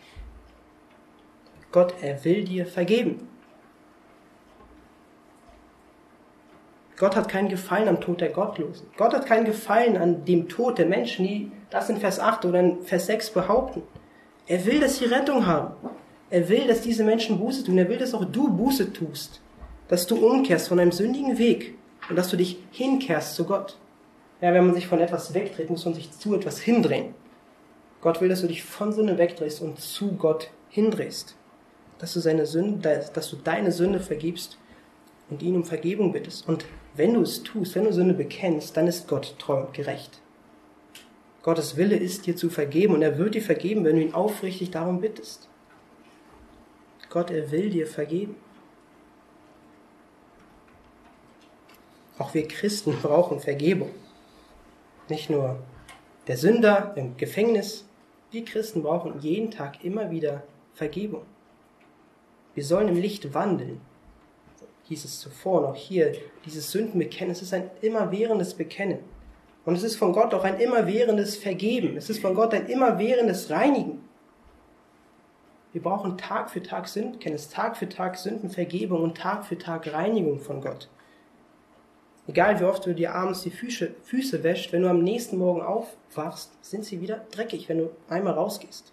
Gott, er will dir vergeben. Gott hat keinen Gefallen am Tod der Gottlosen. Gott hat keinen Gefallen an dem Tod der Menschen, die das in Vers 8 oder in Vers 6 behaupten. Er will, dass sie Rettung haben. Er will, dass diese Menschen Buße tun. Er will, dass auch du Buße tust. Dass du umkehrst von einem sündigen Weg und dass du dich hinkehrst zu Gott. Ja, wenn man sich von etwas wegdreht, muss man sich zu etwas hindrehen. Gott will, dass du dich von Sünde wegdrehst und zu Gott hindrehst. Dass du, seine Sünde, dass du deine Sünde vergibst und ihn um Vergebung bittest. Und wenn du es tust, wenn du Sünde bekennst, dann ist Gott treu und gerecht. Gottes Wille ist, dir zu vergeben und er wird dir vergeben, wenn du ihn aufrichtig darum bittest. Gott, er will dir vergeben. Auch wir Christen brauchen Vergebung. Nicht nur der Sünder im Gefängnis, wir Christen brauchen jeden Tag immer wieder Vergebung. Wir sollen im Licht wandeln. Hieß es zuvor noch hier, dieses Sündenbekennen, es ist ein immerwährendes Bekennen. Und es ist von Gott auch ein immerwährendes Vergeben. Es ist von Gott ein immerwährendes Reinigen. Wir brauchen Tag für Tag Sündenkenntnis, Tag für Tag Sündenvergebung und Tag für Tag Reinigung von Gott. Egal wie oft du dir abends die Füße, Füße wäscht, wenn du am nächsten Morgen aufwachst, sind sie wieder dreckig, wenn du einmal rausgehst.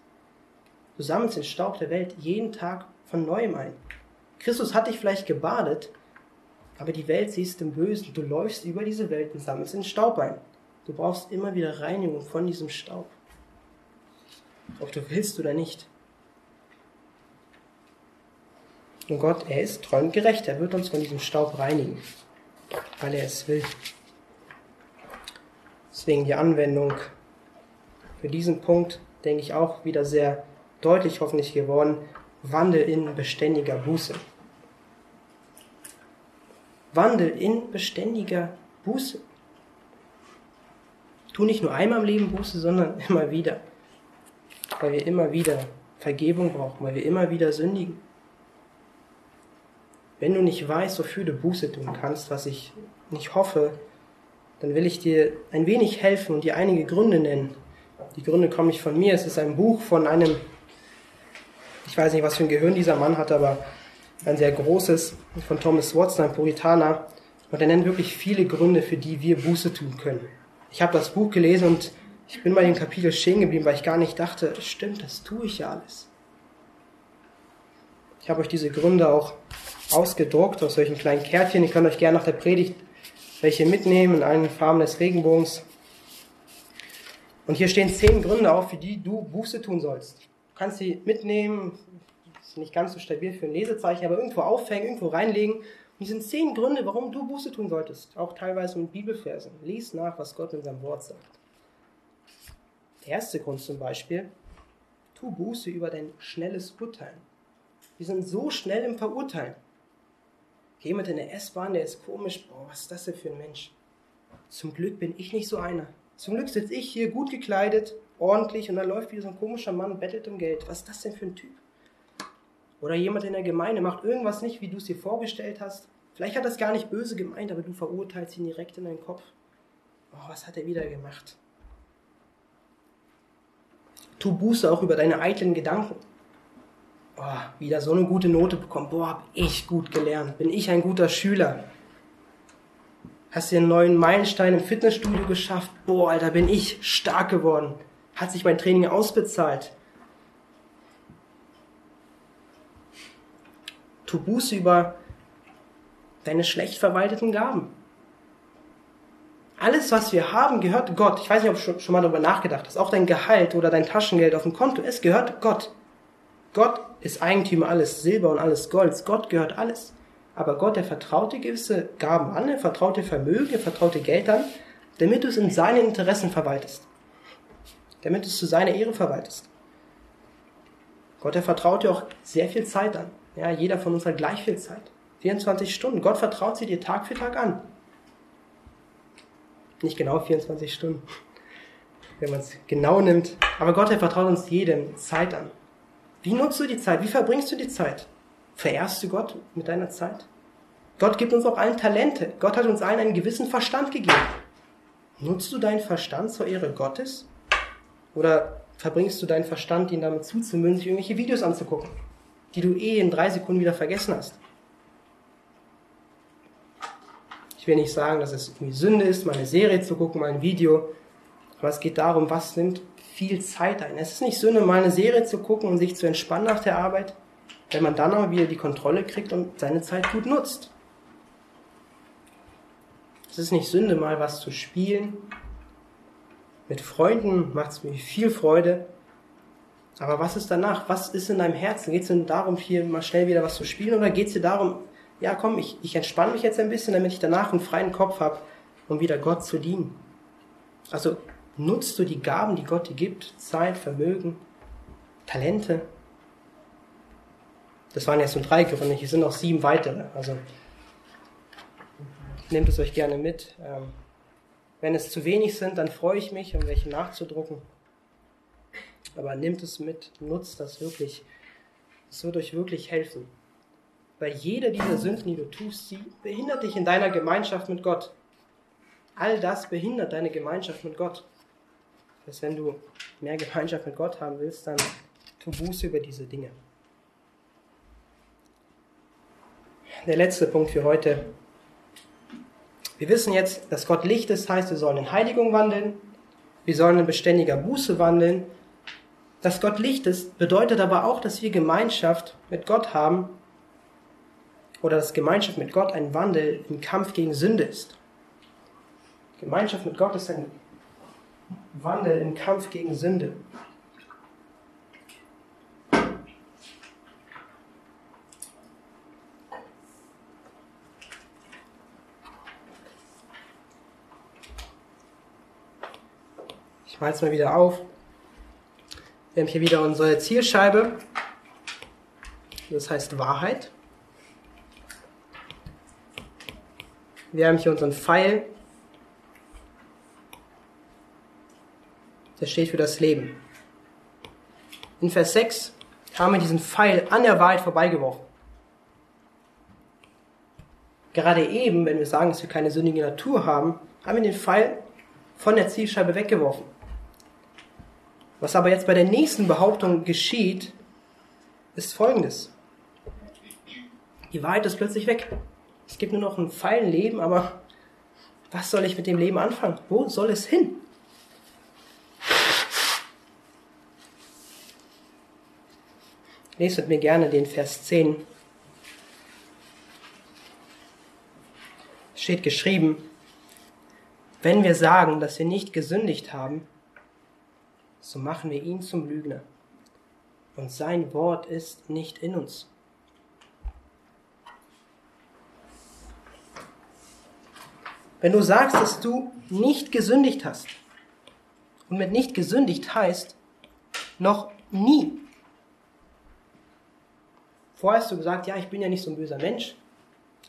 Du sammelst den Staub der Welt jeden Tag von neuem ein. Christus hat dich vielleicht gebadet, aber die Welt siehst im Bösen. Du läufst über diese Welt und sammelst den Staub ein. Du brauchst immer wieder Reinigung von diesem Staub. Ob du willst oder nicht. Und Gott, er ist treu und gerecht. Er wird uns von diesem Staub reinigen weil er es will. Deswegen die Anwendung für diesen Punkt, denke ich, auch wieder sehr deutlich hoffentlich geworden. Wandel in beständiger Buße. Wandel in beständiger Buße. Tu nicht nur einmal im Leben Buße, sondern immer wieder. Weil wir immer wieder Vergebung brauchen, weil wir immer wieder sündigen. Wenn du nicht weißt, wofür du Buße tun kannst, was ich nicht hoffe, dann will ich dir ein wenig helfen und dir einige Gründe nennen. Die Gründe kommen nicht von mir, es ist ein Buch von einem, ich weiß nicht, was für ein Gehirn dieser Mann hat, aber ein sehr großes, von Thomas Watson, ein Puritaner. Und er nennt wirklich viele Gründe, für die wir Buße tun können. Ich habe das Buch gelesen und ich bin bei dem Kapitel stehen geblieben, weil ich gar nicht dachte, stimmt, das tue ich ja alles. Ich habe euch diese Gründe auch ausgedruckt aus solchen kleinen Kärtchen. Ihr könnt euch gerne nach der Predigt welche mitnehmen in allen Farben des Regenbogens. Und hier stehen zehn Gründe auf, für die du Buße tun sollst. Du kannst sie mitnehmen, ist nicht ganz so stabil für ein Lesezeichen, aber irgendwo aufhängen, irgendwo reinlegen. Und die sind zehn Gründe, warum du Buße tun solltest. Auch teilweise mit Bibelversen. Lies nach, was Gott in seinem Wort sagt. Der erste Grund zum Beispiel, tu Buße über dein schnelles Urteilen. Wir sind so schnell im Verurteilen. Jemand in der S-Bahn, der ist komisch. Boah, was ist das denn für ein Mensch? Zum Glück bin ich nicht so einer. Zum Glück sitze ich hier gut gekleidet, ordentlich und dann läuft wieder so ein komischer Mann bettelt um Geld. Was ist das denn für ein Typ? Oder jemand in der Gemeinde macht irgendwas nicht, wie du es dir vorgestellt hast. Vielleicht hat es gar nicht böse gemeint, aber du verurteilst ihn direkt in deinen Kopf. Oh, was hat er wieder gemacht? Tu Buße auch über deine eitlen Gedanken oh, wieder so eine gute Note bekommen. Boah, hab ich gut gelernt. Bin ich ein guter Schüler. Hast dir einen neuen Meilenstein im Fitnessstudio geschafft. Boah, Alter, bin ich stark geworden. Hat sich mein Training ausbezahlt. Tu Buße über deine schlecht verwalteten Gaben. Alles, was wir haben, gehört Gott. Ich weiß nicht, ob du schon mal darüber nachgedacht hast. Auch dein Gehalt oder dein Taschengeld auf dem Konto, es gehört Gott. Gott ist Eigentümer alles Silber und alles Gold. Gott gehört alles. Aber Gott, er vertraut dir gewisse Gaben an, er vertraut dir Vermögen, er vertraut dir Geld an, damit du es in seinen Interessen verwaltest. Damit du es zu seiner Ehre verwaltest. Gott, er vertraut dir auch sehr viel Zeit an. Ja, jeder von uns hat gleich viel Zeit. 24 Stunden. Gott vertraut sie dir Tag für Tag an. Nicht genau 24 Stunden, wenn man es genau nimmt. Aber Gott, er vertraut uns jedem Zeit an. Wie nutzt du die Zeit? Wie verbringst du die Zeit? Verehrst du Gott mit deiner Zeit? Gott gibt uns auch allen Talente. Gott hat uns allen einen gewissen Verstand gegeben. Nutzt du deinen Verstand zur Ehre Gottes? Oder verbringst du deinen Verstand, ihn damit zuzumüllen, sich irgendwelche Videos anzugucken, die du eh in drei Sekunden wieder vergessen hast? Ich will nicht sagen, dass es irgendwie Sünde ist, mal eine Serie zu gucken, mal ein Video. Aber es geht darum, was nimmt viel Zeit ein. Es ist nicht Sünde, mal eine Serie zu gucken und sich zu entspannen nach der Arbeit, wenn man dann aber wieder die Kontrolle kriegt und seine Zeit gut nutzt. Es ist nicht Sünde, mal was zu spielen. Mit Freunden macht es mir viel Freude. Aber was ist danach? Was ist in deinem Herzen? Geht es denn darum, hier mal schnell wieder was zu spielen? Oder geht es dir darum, ja komm, ich, ich entspanne mich jetzt ein bisschen, damit ich danach einen freien Kopf habe, um wieder Gott zu dienen? Also Nutzt du die Gaben, die Gott dir gibt? Zeit, Vermögen, Talente? Das waren jetzt nur drei Gründe, hier sind noch sieben weitere. Also nehmt es euch gerne mit. Ähm, wenn es zu wenig sind, dann freue ich mich, um welche nachzudrucken. Aber nehmt es mit, nutzt das wirklich. Es wird euch wirklich helfen. Weil jede dieser Sünden, die du tust, sie behindert dich in deiner Gemeinschaft mit Gott. All das behindert deine Gemeinschaft mit Gott. Das heißt, wenn du mehr Gemeinschaft mit Gott haben willst, dann tu Buße über diese Dinge. Der letzte Punkt für heute. Wir wissen jetzt, dass Gott Licht ist, heißt, wir sollen in Heiligung wandeln. Wir sollen in beständiger Buße wandeln. Dass Gott Licht ist, bedeutet aber auch, dass wir Gemeinschaft mit Gott haben oder dass Gemeinschaft mit Gott ein Wandel im Kampf gegen Sünde ist. Gemeinschaft mit Gott ist ein Wandel im Kampf gegen Sünde. Ich mache es mal wieder auf. Wir haben hier wieder unsere Zielscheibe. Das heißt Wahrheit. Wir haben hier unseren Pfeil. Der steht für das Leben. In Vers 6 haben wir diesen Pfeil an der Wahrheit vorbeigeworfen. Gerade eben, wenn wir sagen, dass wir keine sündige Natur haben, haben wir den Pfeil von der Zielscheibe weggeworfen. Was aber jetzt bei der nächsten Behauptung geschieht, ist folgendes. Die Wahrheit ist plötzlich weg. Es gibt nur noch ein feilen Leben, aber was soll ich mit dem Leben anfangen? Wo soll es hin? Lest mit mir gerne den Vers 10. Es steht geschrieben, wenn wir sagen, dass wir nicht gesündigt haben, so machen wir ihn zum Lügner. Und sein Wort ist nicht in uns. Wenn du sagst, dass du nicht gesündigt hast, und mit nicht gesündigt heißt noch nie. Vorher hast du gesagt, ja, ich bin ja nicht so ein böser Mensch.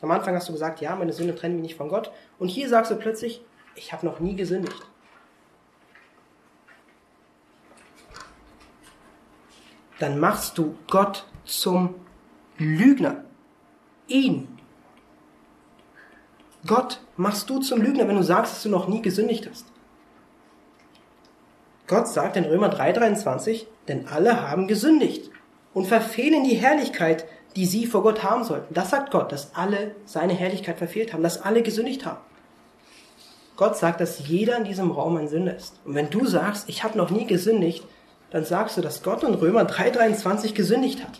Am Anfang hast du gesagt, ja, meine Sünde trennen mich nicht von Gott. Und hier sagst du plötzlich, ich habe noch nie gesündigt. dann machst du Gott zum Lügner. Ihn. Gott machst du zum Lügner, wenn du sagst, dass du noch nie gesündigt hast. Gott sagt in Römer 3:23, denn alle haben gesündigt und verfehlen die Herrlichkeit, die sie vor Gott haben sollten. Das sagt Gott, dass alle seine Herrlichkeit verfehlt haben, dass alle gesündigt haben. Gott sagt, dass jeder in diesem Raum ein Sünder ist. Und wenn du sagst, ich habe noch nie gesündigt, dann sagst du, dass Gott in Römer 3,23 gesündigt hat.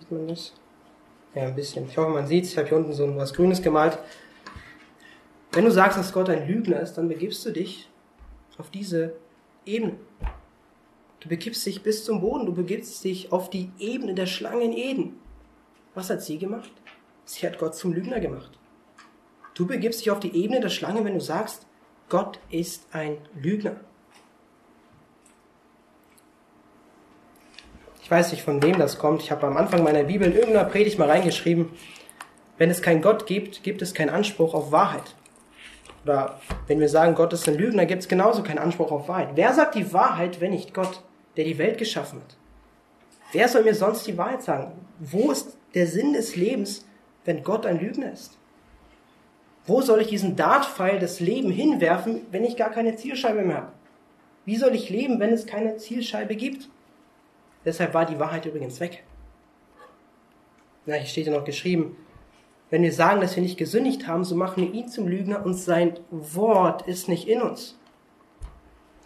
Sieht man das? Ja, ein bisschen. Ich hoffe, man sieht es. Ich habe hier unten so was Grünes gemalt. Wenn du sagst, dass Gott ein Lügner ist, dann begibst du dich auf diese Ebene. Du begibst dich bis zum Boden. Du begibst dich auf die Ebene der Schlange in Eden. Was hat sie gemacht? Sie hat Gott zum Lügner gemacht. Du begibst dich auf die Ebene der Schlange, wenn du sagst, Gott ist ein Lügner. Ich weiß nicht, von wem das kommt. Ich habe am Anfang meiner Bibel in irgendeiner Predigt mal reingeschrieben, wenn es keinen Gott gibt, gibt es keinen Anspruch auf Wahrheit. Oder wenn wir sagen, Gott ist ein Lügner, gibt es genauso keinen Anspruch auf Wahrheit. Wer sagt die Wahrheit, wenn nicht Gott, der die Welt geschaffen hat? Wer soll mir sonst die Wahrheit sagen? Wo ist der Sinn des Lebens, wenn Gott ein Lügner ist? Wo soll ich diesen Dartpfeil des Leben hinwerfen, wenn ich gar keine Zielscheibe mehr habe? Wie soll ich leben, wenn es keine Zielscheibe gibt? Deshalb war die Wahrheit übrigens weg. Na, hier steht ja noch geschrieben, wenn wir sagen, dass wir nicht gesündigt haben, so machen wir ihn zum Lügner und sein Wort ist nicht in uns.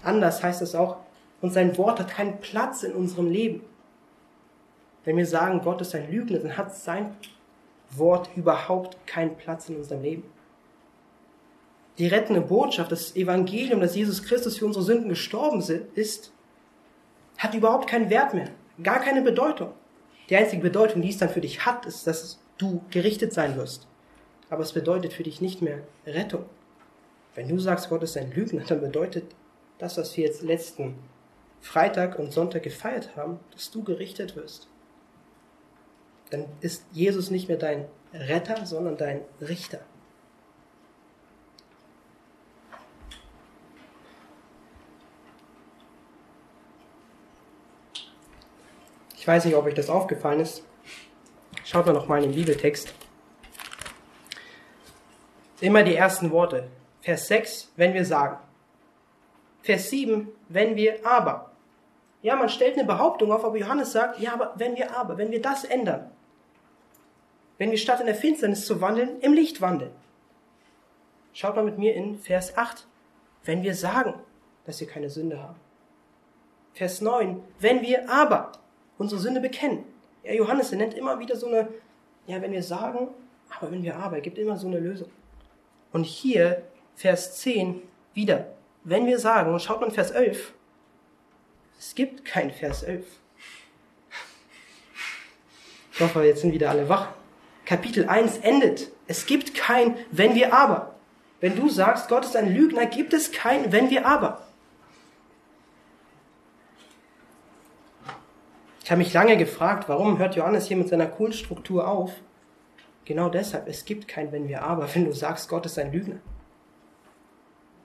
Anders heißt es auch, und sein Wort hat keinen Platz in unserem Leben. Wenn wir sagen, Gott ist ein Lügner, dann hat sein Wort überhaupt keinen Platz in unserem Leben die rettende Botschaft, das Evangelium, dass Jesus Christus für unsere Sünden gestorben ist, hat überhaupt keinen Wert mehr, gar keine Bedeutung. Die einzige Bedeutung, die es dann für dich hat, ist, dass du gerichtet sein wirst. Aber es bedeutet für dich nicht mehr Rettung. Wenn du sagst, Gott ist ein Lügner, dann bedeutet das, was wir jetzt letzten Freitag und Sonntag gefeiert haben, dass du gerichtet wirst. Dann ist Jesus nicht mehr dein Retter, sondern dein Richter. Ich weiß nicht, ob euch das aufgefallen ist. Schaut mal nochmal in den Bibeltext. Immer die ersten Worte. Vers 6, wenn wir sagen. Vers 7, wenn wir aber. Ja, man stellt eine Behauptung auf, aber Johannes sagt, ja, aber wenn wir aber, wenn wir das ändern, wenn wir statt in der Finsternis zu wandeln, im Licht wandeln. Schaut mal mit mir in Vers 8, wenn wir sagen, dass wir keine Sünde haben. Vers 9, wenn wir aber unsere Sünde bekennen. Ja, Johannes, er nennt immer wieder so eine, ja, wenn wir sagen, aber wenn wir aber, er gibt immer so eine Lösung. Und hier, Vers 10, wieder, wenn wir sagen, schaut mal in Vers 11, es gibt kein Vers 11. Ich hoffe, jetzt sind wieder alle wach. Kapitel 1 endet. Es gibt kein Wenn wir aber. Wenn du sagst, Gott ist ein Lügner, gibt es kein Wenn wir aber. Ich habe mich lange gefragt, warum hört Johannes hier mit seiner coolen Struktur auf? Genau deshalb, es gibt kein Wenn wir aber, wenn du sagst, Gott ist ein Lügner.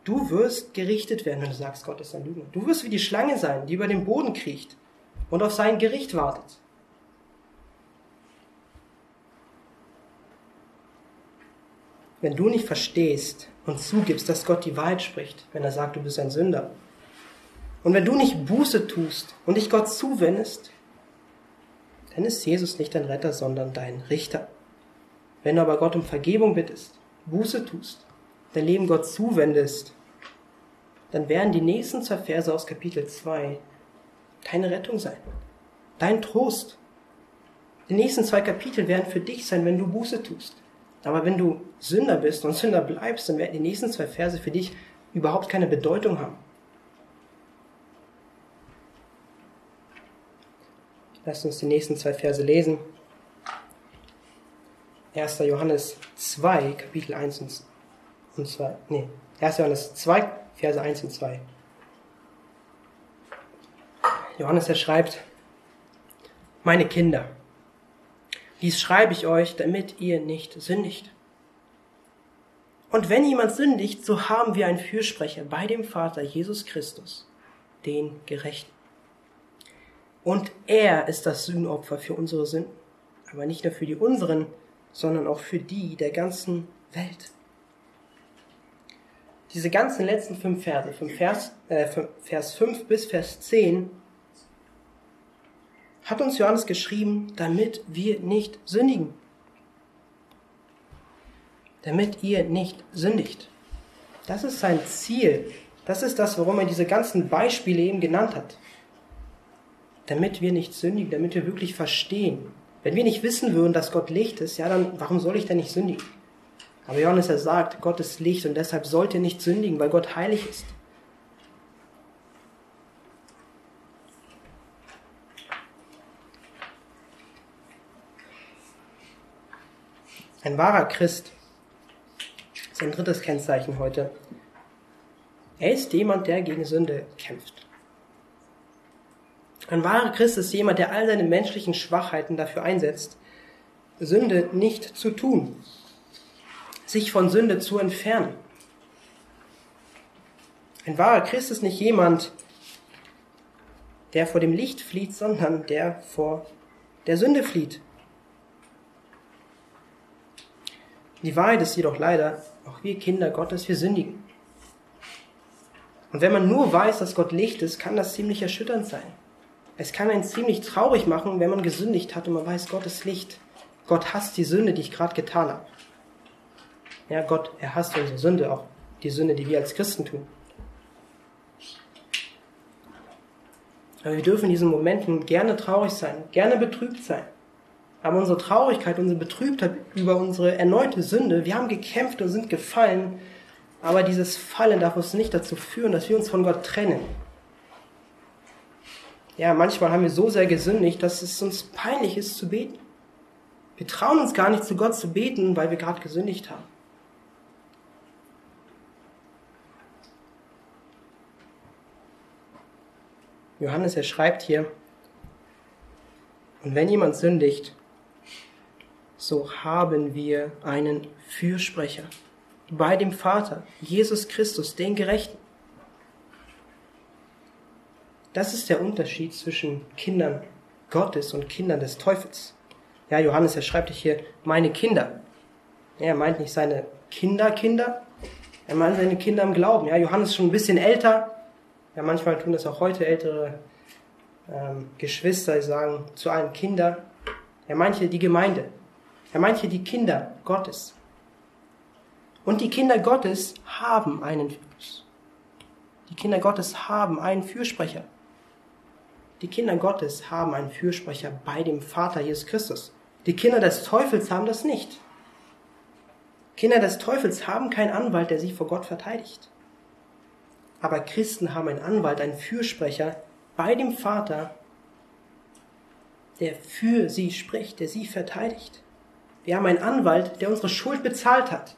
Du wirst gerichtet werden, wenn du sagst, Gott ist ein Lügner. Du wirst wie die Schlange sein, die über den Boden kriecht und auf sein Gericht wartet. Wenn du nicht verstehst und zugibst, dass Gott die Wahrheit spricht, wenn er sagt, du bist ein Sünder, und wenn du nicht Buße tust und dich Gott zuwendest, dann ist Jesus nicht dein Retter, sondern dein Richter. Wenn du aber Gott um Vergebung bittest, Buße tust, dein Leben Gott zuwendest, dann werden die nächsten zwei Verse aus Kapitel 2 deine Rettung sein. Dein Trost. Die nächsten zwei Kapitel werden für dich sein, wenn du Buße tust. Aber wenn du Sünder bist und Sünder bleibst, dann werden die nächsten zwei Verse für dich überhaupt keine Bedeutung haben. Lasst uns die nächsten zwei Verse lesen. 1. Johannes 2, Kapitel 1 und 2. Nee, 1. Johannes 2, Verse 1 und 2. Johannes, er schreibt, meine Kinder, dies schreibe ich euch, damit ihr nicht sündigt. Und wenn jemand sündigt, so haben wir einen Fürsprecher bei dem Vater Jesus Christus, den Gerechten. Und er ist das Sühnopfer für unsere Sünden. Aber nicht nur für die unseren, sondern auch für die der ganzen Welt. Diese ganzen letzten fünf Verse, vom Vers, äh, Vers 5 bis Vers 10, hat uns Johannes geschrieben, damit wir nicht sündigen. Damit ihr nicht sündigt. Das ist sein Ziel. Das ist das, warum er diese ganzen Beispiele eben genannt hat damit wir nicht sündigen, damit wir wirklich verstehen. Wenn wir nicht wissen würden, dass Gott Licht ist, ja, dann warum soll ich denn nicht sündigen? Aber Johannes, er sagt, Gott ist Licht und deshalb sollt ihr nicht sündigen, weil Gott heilig ist. Ein wahrer Christ ist ein drittes Kennzeichen heute. Er ist jemand, der gegen Sünde kämpft. Ein wahrer Christ ist jemand, der all seine menschlichen Schwachheiten dafür einsetzt, Sünde nicht zu tun, sich von Sünde zu entfernen. Ein wahrer Christ ist nicht jemand, der vor dem Licht flieht, sondern der vor der Sünde flieht. Die Wahrheit ist jedoch leider, auch wir Kinder Gottes, wir sündigen. Und wenn man nur weiß, dass Gott Licht ist, kann das ziemlich erschütternd sein. Es kann einen ziemlich traurig machen, wenn man gesündigt hat und man weiß, Gott ist Licht. Gott hasst die Sünde, die ich gerade getan habe. Ja, Gott, er hasst unsere Sünde, auch die Sünde, die wir als Christen tun. Aber wir dürfen in diesen Momenten gerne traurig sein, gerne betrübt sein. Aber unsere Traurigkeit, unsere Betrübtheit über unsere erneute Sünde, wir haben gekämpft und sind gefallen, aber dieses Fallen darf uns nicht dazu führen, dass wir uns von Gott trennen ja, manchmal haben wir so sehr gesündigt, dass es uns peinlich ist zu beten. Wir trauen uns gar nicht zu Gott zu beten, weil wir gerade gesündigt haben. Johannes, er schreibt hier, und wenn jemand sündigt, so haben wir einen Fürsprecher bei dem Vater, Jesus Christus, den Gerechten. Das ist der Unterschied zwischen Kindern Gottes und Kindern des Teufels. Ja, Johannes, er schreibt hier, meine Kinder. Er meint nicht seine Kinderkinder, er meint seine Kinder im Glauben. Ja, Johannes ist schon ein bisschen älter. Ja, manchmal tun das auch heute ältere ähm, Geschwister, die sagen zu einem Kinder. Er meint hier die Gemeinde. Er meint hier die Kinder Gottes. Und die Kinder Gottes haben einen die Kinder Gottes haben einen Fürsprecher. Die Kinder Gottes haben einen Fürsprecher bei dem Vater Jesus Christus. Die Kinder des Teufels haben das nicht. Kinder des Teufels haben keinen Anwalt, der sie vor Gott verteidigt. Aber Christen haben einen Anwalt, einen Fürsprecher bei dem Vater, der für sie spricht, der sie verteidigt. Wir haben einen Anwalt, der unsere Schuld bezahlt hat.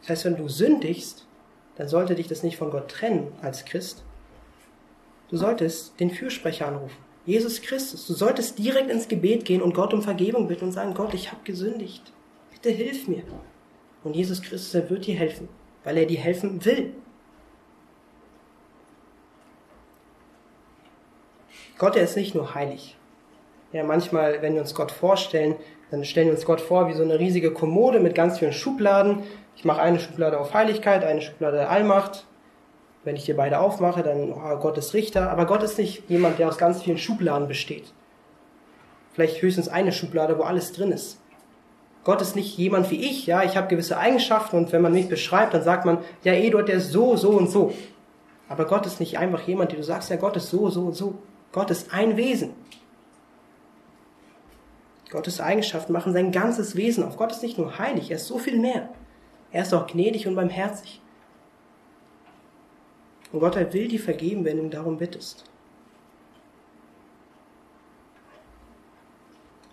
Das heißt, wenn du sündigst, dann sollte dich das nicht von Gott trennen als Christ. Du solltest den Fürsprecher anrufen. Jesus Christus. Du solltest direkt ins Gebet gehen und Gott um Vergebung bitten und sagen, Gott, ich habe gesündigt. Bitte hilf mir. Und Jesus Christus, er wird dir helfen, weil er dir helfen will. Gott, er ist nicht nur heilig. Ja, manchmal, wenn wir uns Gott vorstellen, dann stellen wir uns Gott vor wie so eine riesige Kommode mit ganz vielen Schubladen. Ich mache eine Schublade auf Heiligkeit, eine Schublade Allmacht, wenn ich dir beide aufmache, dann oh, Gott ist Richter. Aber Gott ist nicht jemand, der aus ganz vielen Schubladen besteht. Vielleicht höchstens eine Schublade, wo alles drin ist. Gott ist nicht jemand wie ich, ja, ich habe gewisse Eigenschaften und wenn man mich beschreibt, dann sagt man, ja, Eduard, der ist so, so und so. Aber Gott ist nicht einfach jemand, der du sagst, ja, Gott ist so, so und so. Gott ist ein Wesen. Gottes Eigenschaften machen sein ganzes Wesen auf. Gott ist nicht nur heilig, er ist so viel mehr. Er ist auch gnädig und barmherzig. Und Gott will dir vergeben, wenn du darum bittest.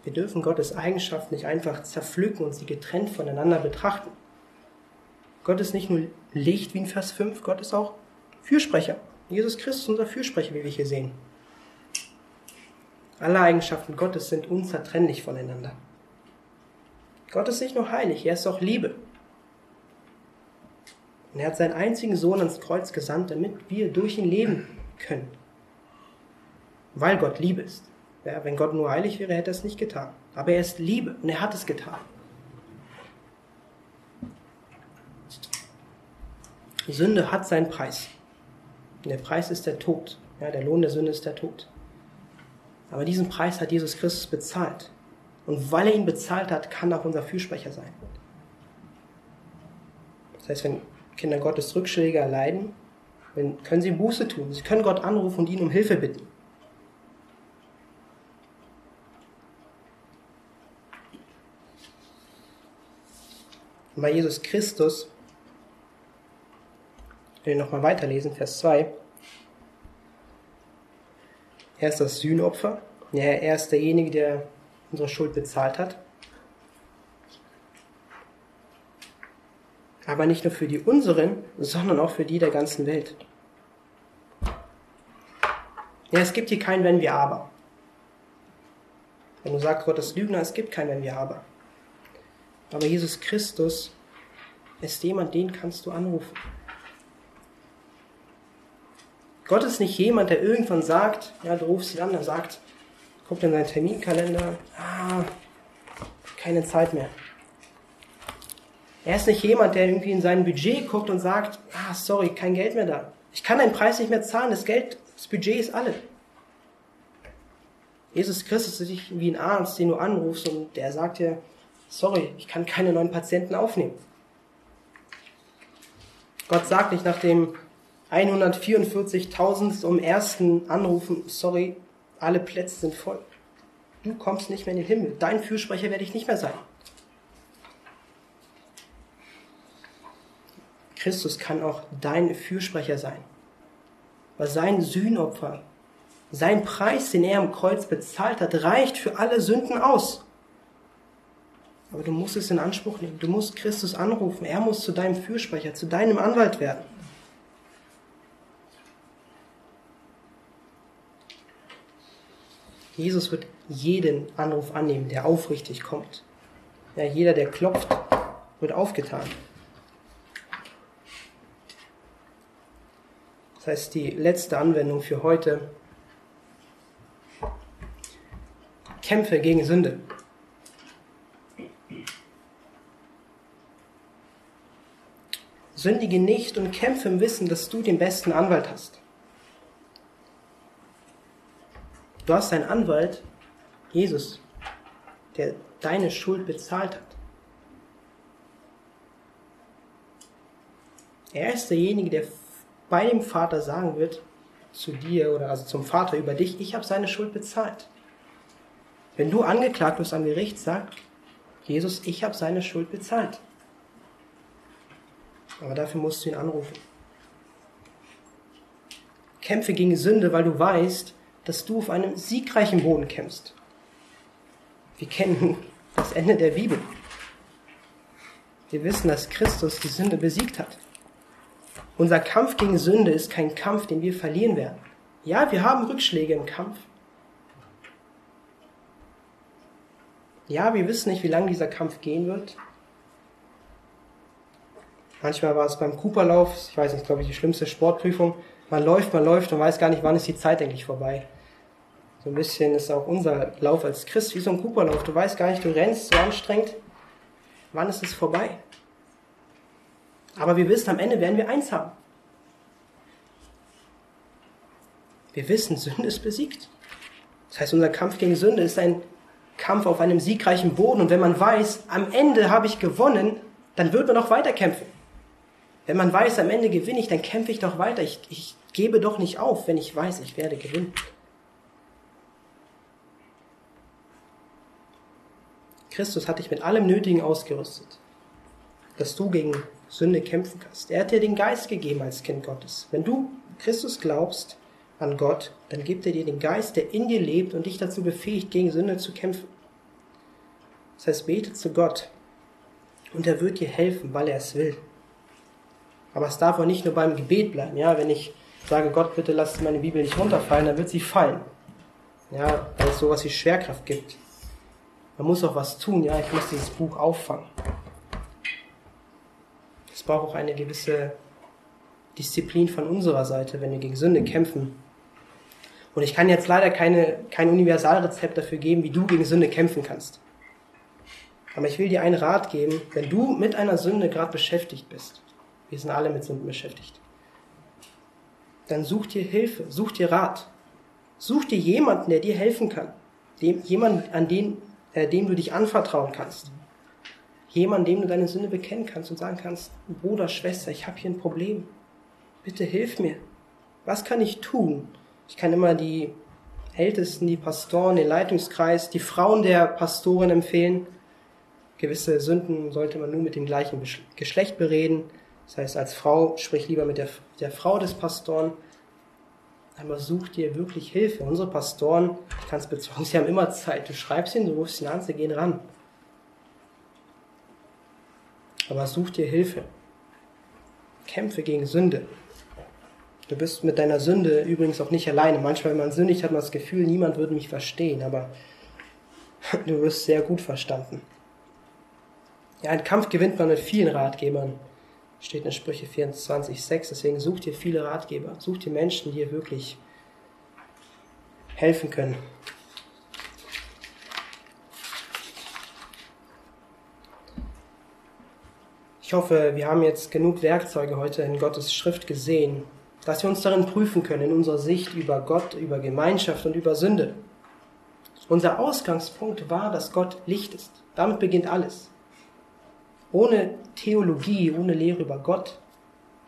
Wir dürfen Gottes Eigenschaften nicht einfach zerpflücken und sie getrennt voneinander betrachten. Gott ist nicht nur Licht wie in Vers 5, Gott ist auch Fürsprecher. Jesus Christus ist unser Fürsprecher, wie wir hier sehen. Alle Eigenschaften Gottes sind unzertrennlich voneinander. Gott ist nicht nur heilig, er ist auch Liebe. Und er hat seinen einzigen Sohn ans Kreuz gesandt, damit wir durch ihn leben können. Weil Gott Liebe ist. Ja, wenn Gott nur heilig wäre, hätte er es nicht getan. Aber er ist Liebe und er hat es getan. Sünde hat seinen Preis. Und der Preis ist der Tod. Ja, der Lohn der Sünde ist der Tod. Aber diesen Preis hat Jesus Christus bezahlt. Und weil er ihn bezahlt hat, kann er auch unser Fürsprecher sein. Das heißt, wenn Kinder Gottes Rückschläge erleiden, dann können sie Buße tun. Sie können Gott anrufen und ihn um Hilfe bitten. Und bei Jesus Christus, wenn wir nochmal weiterlesen, Vers 2, er ist das Sühnopfer, ja, er ist derjenige, der unsere Schuld bezahlt hat. Aber nicht nur für die unseren, sondern auch für die der ganzen Welt. Ja, es gibt hier kein Wenn wir aber. Wenn du sagst, Gott ist Lügner, es gibt kein Wenn wir aber. Aber Jesus Christus ist jemand, den kannst du anrufen. Gott ist nicht jemand, der irgendwann sagt, ja, du rufst ihn an, er sagt, guckt in seinen Terminkalender, ah, keine Zeit mehr. Er ist nicht jemand, der irgendwie in sein Budget guckt und sagt, ah, sorry, kein Geld mehr da. Ich kann den Preis nicht mehr zahlen, das Geld, das Budget ist alle. Jesus Christus ist nicht wie ein Arzt, den du anrufst und der sagt dir, sorry, ich kann keine neuen Patienten aufnehmen. Gott sagt nicht nach dem 144.000 um ersten Anrufen, sorry, alle Plätze sind voll. Du kommst nicht mehr in den Himmel. Dein Fürsprecher werde ich nicht mehr sein. Christus kann auch dein Fürsprecher sein. Weil sein Sühnopfer Sein Preis, den er am Kreuz bezahlt hat, reicht für alle Sünden aus. Aber du musst es in Anspruch nehmen. Du musst Christus anrufen. Er muss zu deinem Fürsprecher, zu deinem Anwalt werden. Jesus wird jeden Anruf annehmen, der aufrichtig kommt. Ja, jeder, der klopft, wird aufgetan. Das heißt, die letzte Anwendung für heute. Kämpfe gegen Sünde. Sündige nicht und kämpfe im Wissen, dass du den besten Anwalt hast. Du hast einen Anwalt, Jesus, der deine Schuld bezahlt hat. Er ist derjenige, der bei dem Vater sagen wird, zu dir oder also zum Vater über dich, ich habe seine Schuld bezahlt. Wenn du angeklagt wirst am Gericht, sagt Jesus, ich habe seine Schuld bezahlt. Aber dafür musst du ihn anrufen. Kämpfe gegen Sünde, weil du weißt, dass du auf einem siegreichen Boden kämpfst. Wir kennen das Ende der Bibel. Wir wissen, dass Christus die Sünde besiegt hat. Unser Kampf gegen Sünde ist kein Kampf, den wir verlieren werden. Ja, wir haben Rückschläge im Kampf. Ja, wir wissen nicht, wie lange dieser Kampf gehen wird. Manchmal war es beim Cooperlauf, ich weiß nicht, glaube ich, die schlimmste Sportprüfung. Man läuft, man läuft und weiß gar nicht, wann ist die Zeit eigentlich vorbei. So ein bisschen ist auch unser Lauf als Christ wie so ein Cooperlauf. Du weißt gar nicht, du rennst so anstrengend. Wann ist es vorbei? Aber wir wissen, am Ende werden wir eins haben. Wir wissen, Sünde ist besiegt. Das heißt, unser Kampf gegen Sünde ist ein Kampf auf einem siegreichen Boden. Und wenn man weiß, am Ende habe ich gewonnen, dann wird man auch weiter kämpfen. Wenn man weiß, am Ende gewinne ich, dann kämpfe ich doch weiter. Ich, ich gebe doch nicht auf, wenn ich weiß, ich werde gewinnen. Christus hat dich mit allem Nötigen ausgerüstet, dass du gegen Sünde kämpfen kannst. Er hat dir den Geist gegeben als Kind Gottes. Wenn du Christus glaubst an Gott, dann gibt er dir den Geist, der in dir lebt und dich dazu befähigt, gegen Sünde zu kämpfen. Das heißt, bete zu Gott und er wird dir helfen, weil er es will. Aber es darf auch nicht nur beim Gebet bleiben. Ja, wenn ich sage, Gott, bitte lass meine Bibel nicht runterfallen, dann wird sie fallen. Ja, weil es sowas wie Schwerkraft gibt. Man muss auch was tun. Ja, ich muss dieses Buch auffangen. Es braucht auch eine gewisse Disziplin von unserer Seite, wenn wir gegen Sünde kämpfen. Und ich kann jetzt leider keine, kein Universalrezept dafür geben, wie du gegen Sünde kämpfen kannst. Aber ich will dir einen Rat geben, wenn du mit einer Sünde gerade beschäftigt bist. Wir sind alle mit Sünden beschäftigt. Dann such dir Hilfe, such dir Rat. Such dir jemanden, der dir helfen kann. Dem, jemand, an den, äh, dem du dich anvertrauen kannst. Jemand, dem du deine Sünde bekennen kannst und sagen kannst, Bruder, Schwester, ich habe hier ein Problem. Bitte hilf mir. Was kann ich tun? Ich kann immer die Ältesten, die Pastoren, den Leitungskreis, die Frauen der Pastoren empfehlen. Gewisse Sünden sollte man nur mit dem gleichen Geschlecht bereden. Das heißt, als Frau sprich lieber mit der, der Frau des Pastoren. Aber such dir wirklich Hilfe. Unsere Pastoren, ich kann es bezeugen, sie haben immer Zeit. Du schreibst ihnen, du rufst ihn an, sie gehen ran aber such dir Hilfe. Kämpfe gegen Sünde. Du bist mit deiner Sünde übrigens auch nicht alleine. Manchmal, wenn man sündigt, hat man das Gefühl, niemand würde mich verstehen, aber du wirst sehr gut verstanden. Ja, einen Kampf gewinnt man mit vielen Ratgebern. Steht in Sprüche 24,6. Deswegen such dir viele Ratgeber. Such dir Menschen, die dir wirklich helfen können. Ich hoffe, wir haben jetzt genug Werkzeuge heute in Gottes Schrift gesehen, dass wir uns darin prüfen können, in unserer Sicht über Gott, über Gemeinschaft und über Sünde. Unser Ausgangspunkt war, dass Gott Licht ist. Damit beginnt alles. Ohne Theologie, ohne Lehre über Gott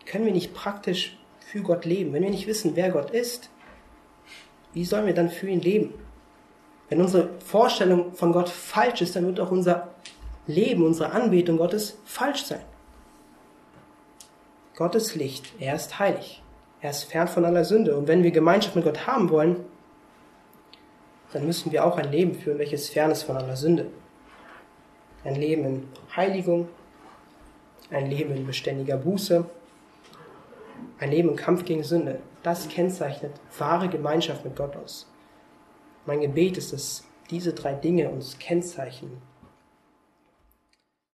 können wir nicht praktisch für Gott leben. Wenn wir nicht wissen, wer Gott ist, wie sollen wir dann für ihn leben? Wenn unsere Vorstellung von Gott falsch ist, dann wird auch unser Leben, unsere Anbetung Gottes falsch sein. Gottes Licht, er ist heilig. Er ist fern von aller Sünde. Und wenn wir Gemeinschaft mit Gott haben wollen, dann müssen wir auch ein Leben führen, welches fern ist von aller Sünde. Ein Leben in Heiligung, ein Leben in beständiger Buße, ein Leben im Kampf gegen Sünde. Das kennzeichnet wahre Gemeinschaft mit Gott aus. Mein Gebet ist, dass diese drei Dinge uns kennzeichnen